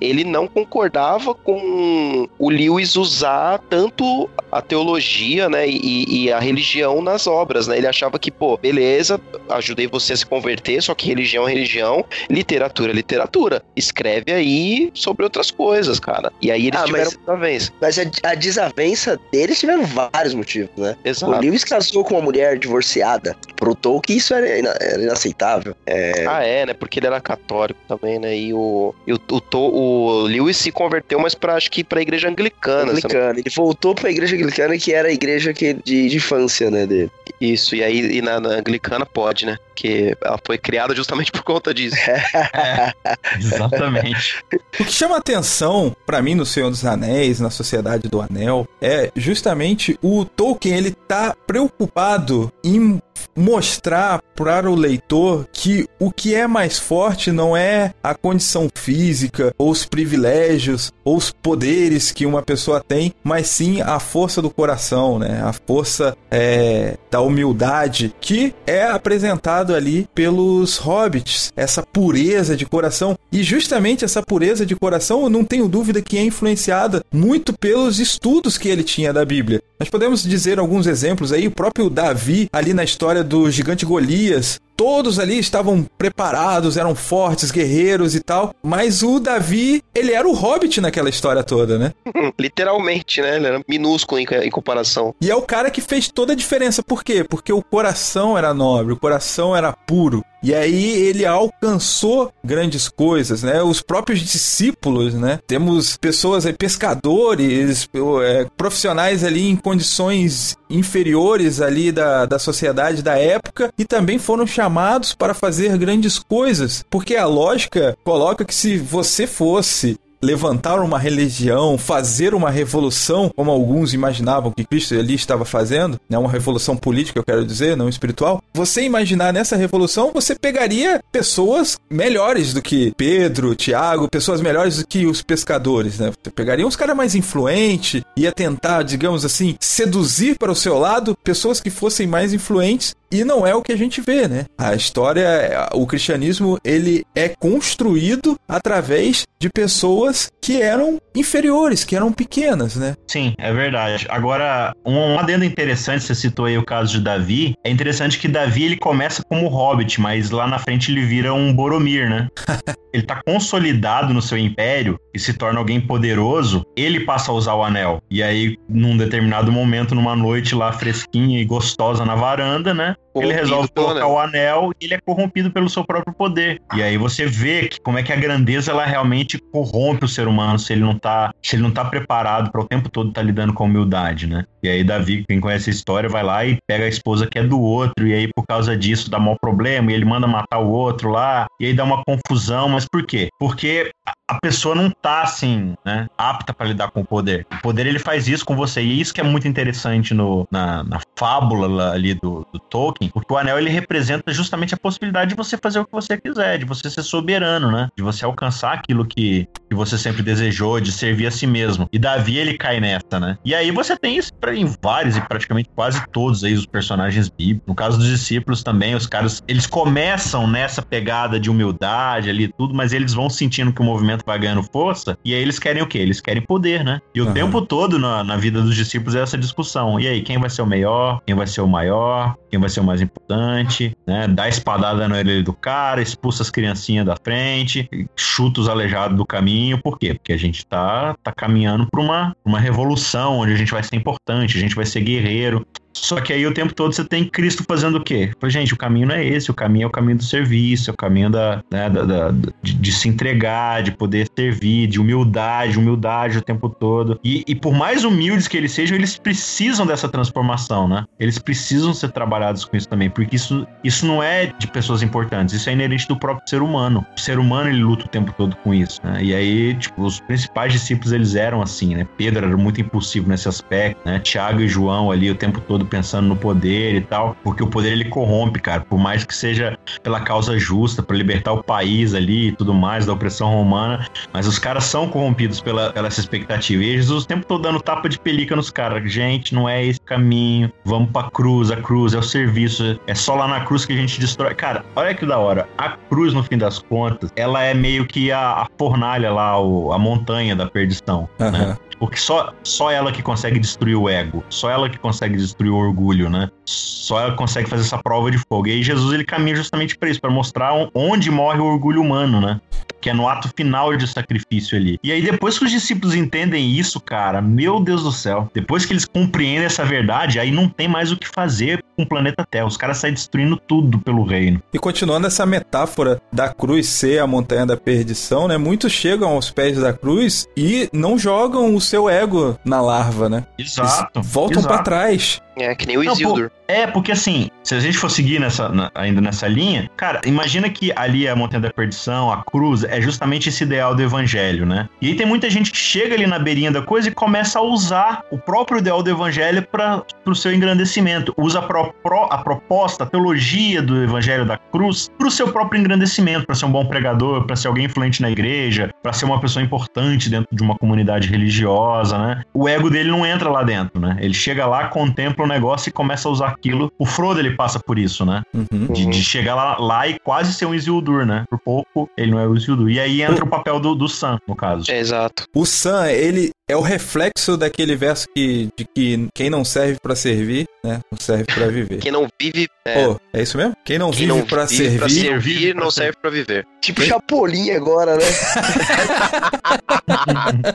ele não concordava com o Lewis usar tanto a teologia, né, e, e a religião nas obras, né? Ele achava que, pô, beleza, ajudei você a se converter, só que religião é religião, literatura é literatura. Escreve aí sobre outras coisas, cara. E aí eles Ah, tiveram mas- desavença. Mas a, a desavença deles tiveram vários motivos, né? O Exato. Lewis casou com uma mulher divorciada. Pro Tolkien isso era, ina- era inaceitável. É, Ah, é, né? Porque ele era católico também, né? E o, e o, o, To- o Lewis se converteu, mas pra, acho que pra igreja anglicana. anglicana. Ele voltou pra igreja anglicana, que era a igreja que, de, de infância, né, dele. Isso, e aí e na, na anglicana pode, né? Porque ela foi criada justamente por conta disso. Exatamente. O que chama atenção pra mim no Senhor dos Anéis, na Sociedade do Anel, é justamente o Tolkien, ele tá preocupado em mostrar para o leitor que o que é mais forte não é a condição física, ou os privilégios, ou os poderes que uma pessoa tem, mas sim a força do coração, né? A força é, da humildade que é apresentado ali pelos hobbits, essa pureza de coração e justamente essa pureza de coração, eu não tenho dúvida que é influenciada muito pelos estudos que ele tinha da Bíblia. Nós podemos dizer alguns exemplos aí, o próprio Davi ali na história do gigante Golias, todos ali estavam preparados, eram fortes, guerreiros e tal, mas o Davi, ele era o hobbit naquela história toda, né? Literalmente, né? Ele era minúsculo em, em comparação. E é o cara que fez toda a diferença. Por quê? Porque o coração era nobre, o coração era puro. E aí ele alcançou grandes coisas, né? Os próprios discípulos, né? Temos pessoas aí, pescadores, é, profissionais ali em condições inferiores ali da, da sociedade da época e também foram chamados para fazer grandes coisas. Porque a lógica coloca que se você fosse levantar uma religião, fazer uma revolução, como alguns imaginavam que Cristo ali estava fazendo, né, uma revolução política, eu quero dizer, não espiritual. Você imaginar nessa revolução, você pegaria pessoas melhores do que Pedro, Tiago, pessoas melhores do que os pescadores, né? Você pegaria uns caras mais influentes, ia tentar, digamos assim, seduzir para o seu lado pessoas que fossem mais influentes e não é o que a gente vê, né? A história, o cristianismo, ele é construído através de pessoas que eram inferiores, que eram pequenas, né? Sim, é verdade. Agora, um, adendo interessante, você citou aí o caso de Davi. É interessante que Davi ele começa como hobbit, mas lá na frente ele vira um Boromir, né? ele tá consolidado no seu império e se torna alguém poderoso, ele passa a usar o anel. E aí, num determinado momento, numa noite lá fresquinha e gostosa na varanda, né? Ele Corrompido resolve pelo colocar anel. o anel e ele é corrompido pelo seu próprio poder. E aí você vê que como é que a grandeza ela realmente corrompe o ser humano se ele não tá, se ele não tá preparado para o tempo todo tá lidando com humildade, né? E aí Davi, quem conhece a história, vai lá e pega a esposa que é do outro, e aí por causa disso dá mau problema, e ele manda matar o outro lá, e aí dá uma confusão, mas por quê? Porque a pessoa não tá assim, né, apta para lidar com o poder. O poder ele faz isso com você e isso que é muito interessante no, na, na fábula ali do, do, Tolkien, porque o anel ele representa justamente a possibilidade de você fazer o que você quiser, de você ser soberano, né, de você alcançar aquilo que, que você sempre desejou, de servir a si mesmo. E Davi ele cai nessa, né? E aí você tem isso em vários e praticamente quase todos aí os personagens bíblicos. No caso dos discípulos também, os caras eles começam nessa pegada de humildade ali tudo, mas eles vão sentindo que o movimento vai ganhando força, e aí eles querem o quê? Eles querem poder, né? E o uhum. tempo todo na, na vida dos discípulos é essa discussão. E aí, quem vai ser o melhor? Quem vai ser o maior? Quem vai ser o mais importante? Né? Dá espadada no orelha do cara, expulsa as criancinhas da frente, chuta os aleijados do caminho. Por quê? Porque a gente tá, tá caminhando para uma, uma revolução onde a gente vai ser importante, a gente vai ser guerreiro, só que aí o tempo todo você tem Cristo fazendo o quê? Pois, gente, o caminho não é esse, o caminho é o caminho do serviço, é o caminho da, né, da, da de, de, se entregar, de poder servir, de humildade, humildade o tempo todo. E, e, por mais humildes que eles sejam, eles precisam dessa transformação, né? Eles precisam ser trabalhados com isso também, porque isso, isso não é de pessoas importantes, isso é inerente do próprio ser humano. O ser humano, ele luta o tempo todo com isso, né? E aí, tipo, os principais discípulos, eles eram assim, né? Pedro era muito impulsivo nesse aspecto, né? Tiago e João ali o tempo todo pensando no poder e tal, porque o poder ele corrompe, cara, por mais que seja pela causa justa, para libertar o país ali e tudo mais da opressão romana, mas os caras são corrompidos pela, pela essa expectativa. E Jesus o tempo todo dando tapa de pelica nos caras, gente, não é esse caminho, vamos pra cruz, a cruz é o serviço, é só lá na cruz que a gente destrói. Cara, olha que da hora, a cruz no fim das contas, ela é meio que a, a fornalha lá, o, a montanha da perdição, uhum. né? Porque só, só ela que consegue destruir o ego, só ela que consegue destruir o orgulho, né? Só ela consegue fazer essa prova de fogo. E aí Jesus ele caminha justamente para isso, para mostrar onde morre o orgulho humano, né? Que é no ato final de sacrifício ali. E aí depois que os discípulos entendem isso, cara, meu Deus do céu, depois que eles compreendem essa verdade, aí não tem mais o que fazer com o planeta Terra. Os caras saem destruindo tudo pelo reino. E continuando essa metáfora da cruz ser a montanha da perdição, né? Muitos chegam aos pés da cruz e não jogam os seu ego na larva, né? Exato. Eles voltam para trás. É, que nem o Isildur. É, porque assim, se a gente for seguir nessa, na, ainda nessa linha, cara, imagina que ali a Montanha da Perdição, a cruz, é justamente esse ideal do evangelho, né? E aí tem muita gente que chega ali na beirinha da coisa e começa a usar o próprio ideal do evangelho para o seu engrandecimento. Usa a, pro, pro, a proposta, a teologia do evangelho da cruz para o seu próprio engrandecimento, para ser um bom pregador, para ser alguém influente na igreja, para ser uma pessoa importante dentro de uma comunidade religiosa, né? O ego dele não entra lá dentro, né? Ele chega lá, contempla o negócio e começa a usar aquilo. O Frodo, ele passa por isso, né? Uhum. De, de, chegar lá, lá, e quase ser um Isildur, né? Por pouco, ele não é o Isildur. E aí entra o, o papel do, do Sam, no caso. É, exato. O Sam, ele, é o reflexo daquele verso que, de que quem não serve para servir, né, não serve para viver. Quem não vive. É, Pô, é isso mesmo? Quem não quem vive para servir, pra servir não serve para viver. Tipo quem? Chapolin agora, né?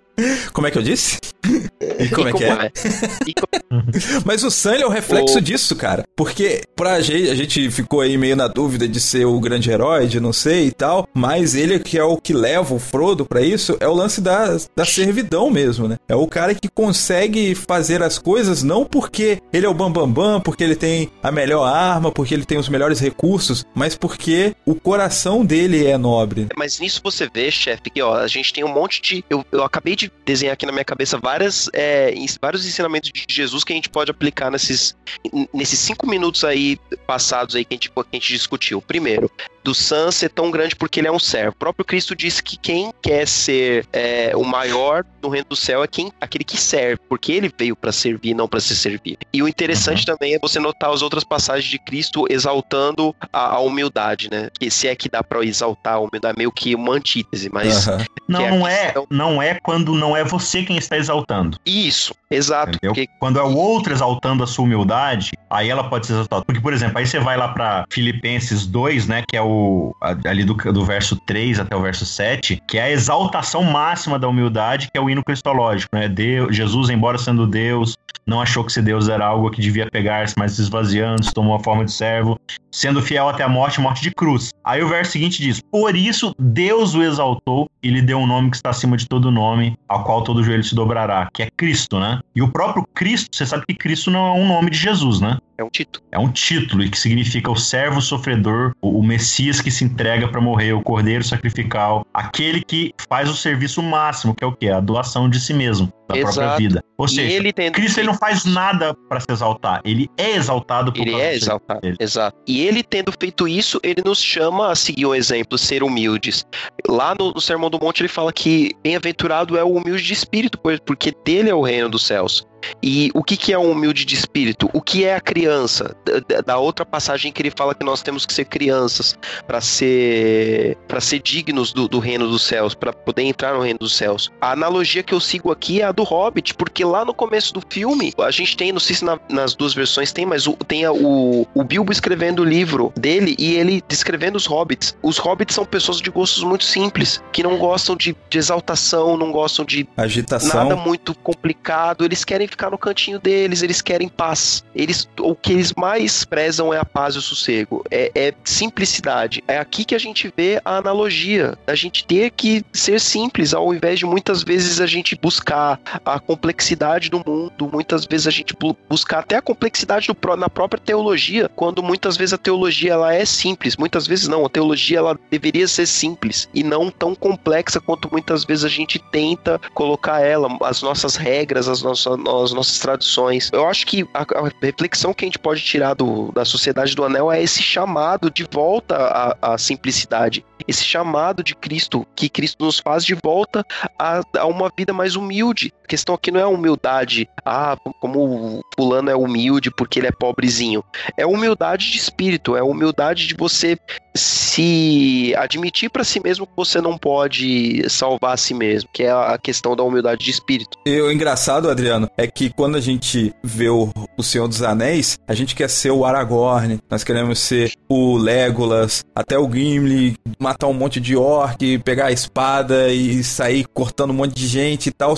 como é que eu disse? E como, e é como que é? é? Mas o Sam é o reflexo disso, cara. Porque pra gente, a gente ficou aí meio na dúvida de ser o grande herói, de não sei e tal. Mas ele que é o que leva o Frodo para isso, é o lance da, da servidão mesmo, né? É o cara que consegue fazer as coisas não porque ele é o bambambam, bam, bam, porque ele tem a melhor arma, porque ele tem os melhores recursos, mas porque o coração dele é nobre. Mas nisso você vê, chefe, que ó, a gente tem um monte de. Eu, eu acabei de desenhar aqui na minha cabeça várias, é, vários ensinamentos de Jesus que a gente pode aplicar nesses, nesses cinco minutos aí passados aí que a gente, que a gente discutiu. Primeiro, do Sam ser tão grande porque ele é um servo. O próprio Cristo disse que quem quer ser é, o maior no reino do céu é quem aquele que serve, porque ele veio para servir, não para se servir. E o interessante uhum. também é você notar as outras passagens de Cristo exaltando a, a humildade, né? Que se é que dá para exaltar a humildade, meio que uma antítese, mas uhum. não, é não é, não é quando não é você quem está exaltando. Isso, exato. Porque... Quando é o outro exaltando a sua humildade, aí ela pode ser exaltada. Porque, por exemplo, aí você vai lá para Filipenses 2, né, que é o ali do, do verso 3 até o verso 7, que é a exaltação máxima da humildade, que é o hino cristológico, né? Deus, Jesus, embora sendo Deus, não achou que ser Deus era algo que devia pegar-se, mas se esvaziando, se tomou a forma de servo, sendo fiel até a morte, morte de cruz. Aí o verso seguinte diz: Por isso Deus o exaltou e lhe deu um nome que está acima de todo nome, ao qual todo joelho se dobrará, que é Cristo, né? E o próprio Cristo, você sabe que Cristo não é um nome de Jesus, né? É um título. É um título e que significa o servo sofredor, o, o Messias que se entrega para morrer, o cordeiro sacrificial, aquele que faz o serviço máximo, que é o quê? A doação de si mesmo, da própria Exato. vida. Ou seja, ele Cristo ele não faz nada para se exaltar, ele é exaltado por Ele causa é exaltado. dele. Exato. E ele tendo feito isso, ele nos chama a seguir o exemplo, ser humildes. Lá no, no Sermão do Monte ele fala que bem-aventurado é o humilde de espírito, porque dele é o reino dos céus. E o que, que é um humilde de espírito? O que é a criança? Da- Da, outra passagem que ele fala que nós temos que ser crianças para ser para ser dignos do, do reino dos céus, para poder entrar no reino dos céus. A analogia que eu sigo aqui é a do Hobbit, porque lá no começo do filme a gente tem, não sei se na- nas duas versões tem, mas o, tem a- o, o Bilbo escrevendo o livro dele e ele descrevendo os hobbits. Os hobbits são pessoas de gostos muito simples, que não gostam de, de exaltação, não gostam de Agitação. nada muito complicado. Eles querem ficar no cantinho deles, eles querem paz. Eles, o que eles mais prezam é a paz e o sossego. É, é simplicidade. É aqui que a gente vê a analogia. A gente ter que ser simples, ao invés de muitas vezes a gente buscar a complexidade do mundo, muitas vezes a gente bu- buscar até a complexidade do na própria teologia, quando muitas vezes a teologia ela é simples, muitas vezes não, a teologia ela deveria ser simples e não tão complexa quanto muitas vezes a gente tenta colocar ela, as nossas regras, as nossas, as nossas tradições. Eu acho que a, a reflexão que a gente pode tirar do, da sociedade do anel é esse chamado de volta à, à simplicidade, esse chamado de Cristo, que Cristo nos faz de volta a, a uma vida mais humilde. A questão aqui não é a humildade, ah, como o fulano é humilde porque ele é pobrezinho. É humildade de espírito, é humildade de você se admitir para si mesmo que você não pode salvar a si mesmo, que é a questão da humildade de espírito. E o engraçado, Adriano, é que quando a gente vê o, o Senhor dos Anéis, a gente quer ser o Aragorn, nós queremos ser o Legolas, até o Gimli, matar um monte de orc, pegar a espada e sair cortando um monte de gente e tal.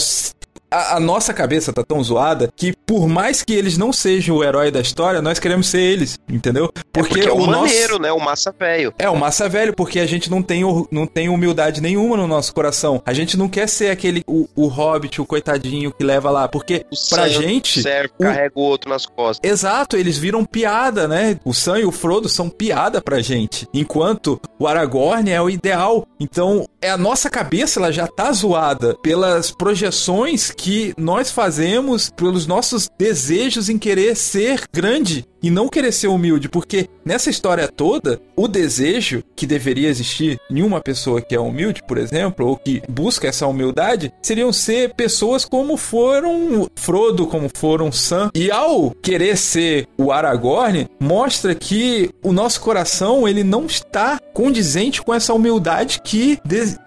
A, a nossa cabeça tá tão zoada que, por mais que eles não sejam o herói da história, nós queremos ser eles, entendeu? Porque, é o, nosso- maneiro, né? O massa velho. é, o massa velho, porque a gente não tem, não tem humildade nenhuma no nosso coração. A gente não quer ser aquele, o, o hobbit, o coitadinho que leva lá, porque O pra gente... o- carrega o outro nas costas. Exato, eles viram piada, né? O Sam e o Frodo são piada pra gente. Enquanto o Aragorn é o ideal. Então, é a nossa cabeça, ela já tá zoada pelas projeções que nós fazemos, pelos nossos desejos em querer ser grande e não querer ser humilde, porque nessa história toda, o desejo que deveria existir em uma pessoa que é humilde, por exemplo, ou que busca essa humildade, seriam ser pessoas como foram Frodo, como foram Sam. E ao querer ser o Aragorn, mostra que o nosso coração ele não está condizente com essa humildade que,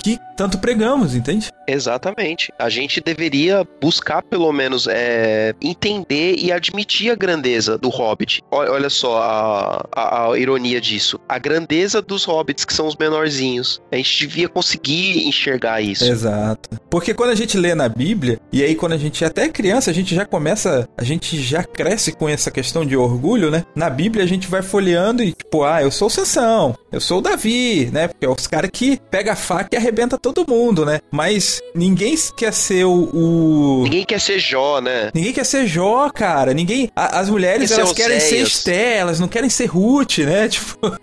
que tanto pregamos, entende? Exatamente. A gente deveria buscar, pelo menos, é, entender e admitir a grandeza do Hobbit. Olha, olha só a, a- a ironia disso. A grandeza dos Hobbits, que são os menorzinhos. A gente devia conseguir enxergar isso. Exato. Porque quando a gente lê na Bíblia, e aí quando a gente é até criança, a gente já começa, a gente já cresce com essa questão de orgulho, né? Na Bíblia a gente vai folheando e tipo, ah, eu sou o Sansão, eu sou o Davi, né? Porque é os caras que pega a faca e arrebenta todo mundo, né? Mas ninguém quer ser o... o- Ninguém quer ser Jó, né? Ninguém quer ser Jó, cara. Ninguém. a- as mulheres, elas querem ser. Esté, elas não querem ser Ruth, né? Tipo,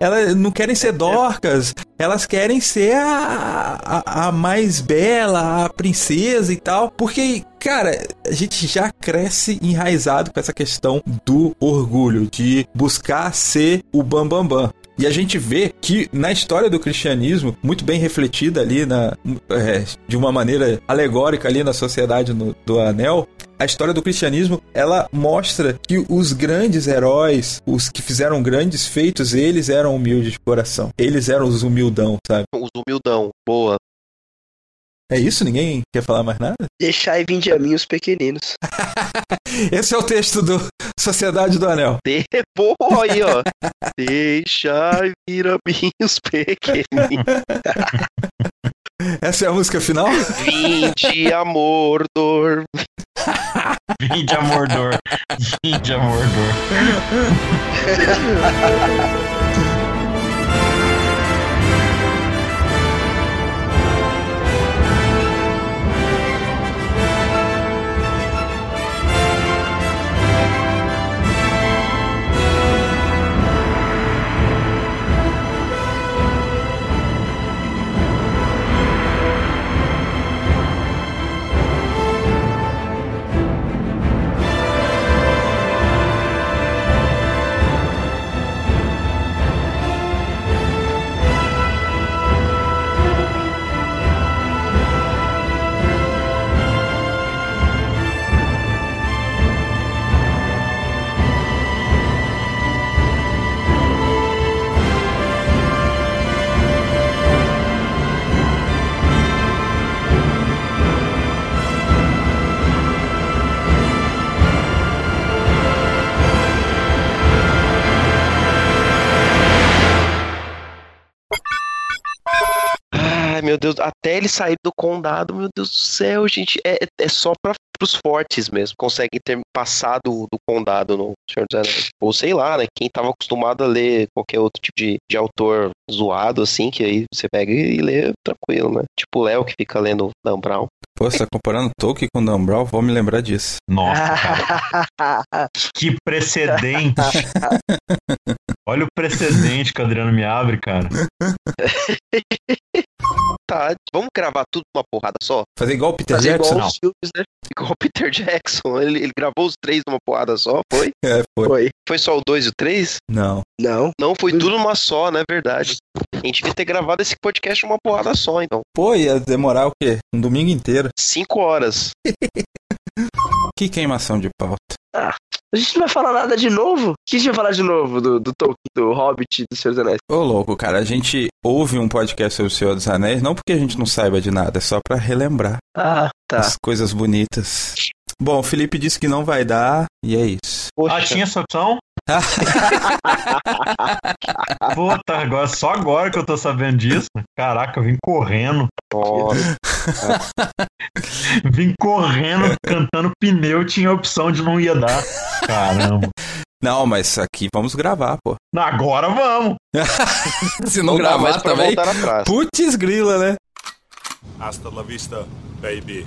elas não querem ser Dorcas. Elas querem ser a, a, a mais bela, a princesa e tal. Porque, cara, a gente já cresce enraizado com essa questão do orgulho, de buscar ser o bambambam. Bam, bam. E a gente vê que na história do cristianismo, muito bem refletida ali na, é, de uma maneira alegórica ali na sociedade no- do anel, a história do cristianismo, ela mostra que os grandes heróis, os que fizeram grandes feitos, eles eram humildes de coração. Eles eram os humildão, sabe? Os humildão. Boa. É isso? Ninguém quer falar mais nada? Deixar e vinde a mim os pequeninos. Esse é o texto do Sociedade do Anel. De... Boa aí, ó. Deixa vir a mim os pequeninos. Essa é a música final? Vinde, amor, dor. Vinde a Mordor. Vinde a Mordor. Meu Deus, até ele sair do condado, meu Deus do céu, gente, é, é só pra, pros fortes mesmo. Conseguem ter passado do, do condado no Senhor dos Anéis. Ou sei lá, né? Quem tava acostumado a ler qualquer outro tipo de, de autor zoado, assim, que aí você pega e lê tranquilo, né? Tipo o Léo que fica lendo Dan Brown. Pô, você tá comparando Tolkien com Dan Brown? Vou me lembrar disso. Nossa, cara. que precedente. Olha o precedente que o Adriano me abre, cara. Tá, vamos gravar tudo numa porrada só? Fazer igual o Peter Fazer Jackson? igual os filmes, né? Igual o Peter Jackson, ele, ele gravou os três numa porrada só, foi? É, foi. Foi. Foi só o dois e o três? Não. Não. Não, foi tudo numa só, né? Verdade. A gente devia ter gravado esse podcast numa porrada só, então. Pô, ia demorar o quê? Um domingo inteiro. Cinco horas. Que queimação de pauta. A gente não vai falar nada de novo? O que a gente vai falar de novo do, do Tolkien, do Hobbit, do Senhor dos Anéis? Ô, louco, cara, a gente ouve um podcast sobre o Senhor dos Anéis, não porque a gente não saiba de nada, é só pra relembrar Ah, tá. as coisas bonitas. Bom, o Felipe disse que não vai dar, e é isso. Ah, tinha essa opção? Puta, agora, só agora que eu tô sabendo disso. Caraca, eu vim correndo. Vim correndo, cantando pneu, tinha a opção de não ia dar. Caramba. Não, mas aqui vamos gravar, pô. Agora vamos. Se não, mais gravar também. voltar atrás. Putz grila, né? Hasta la vista, baby.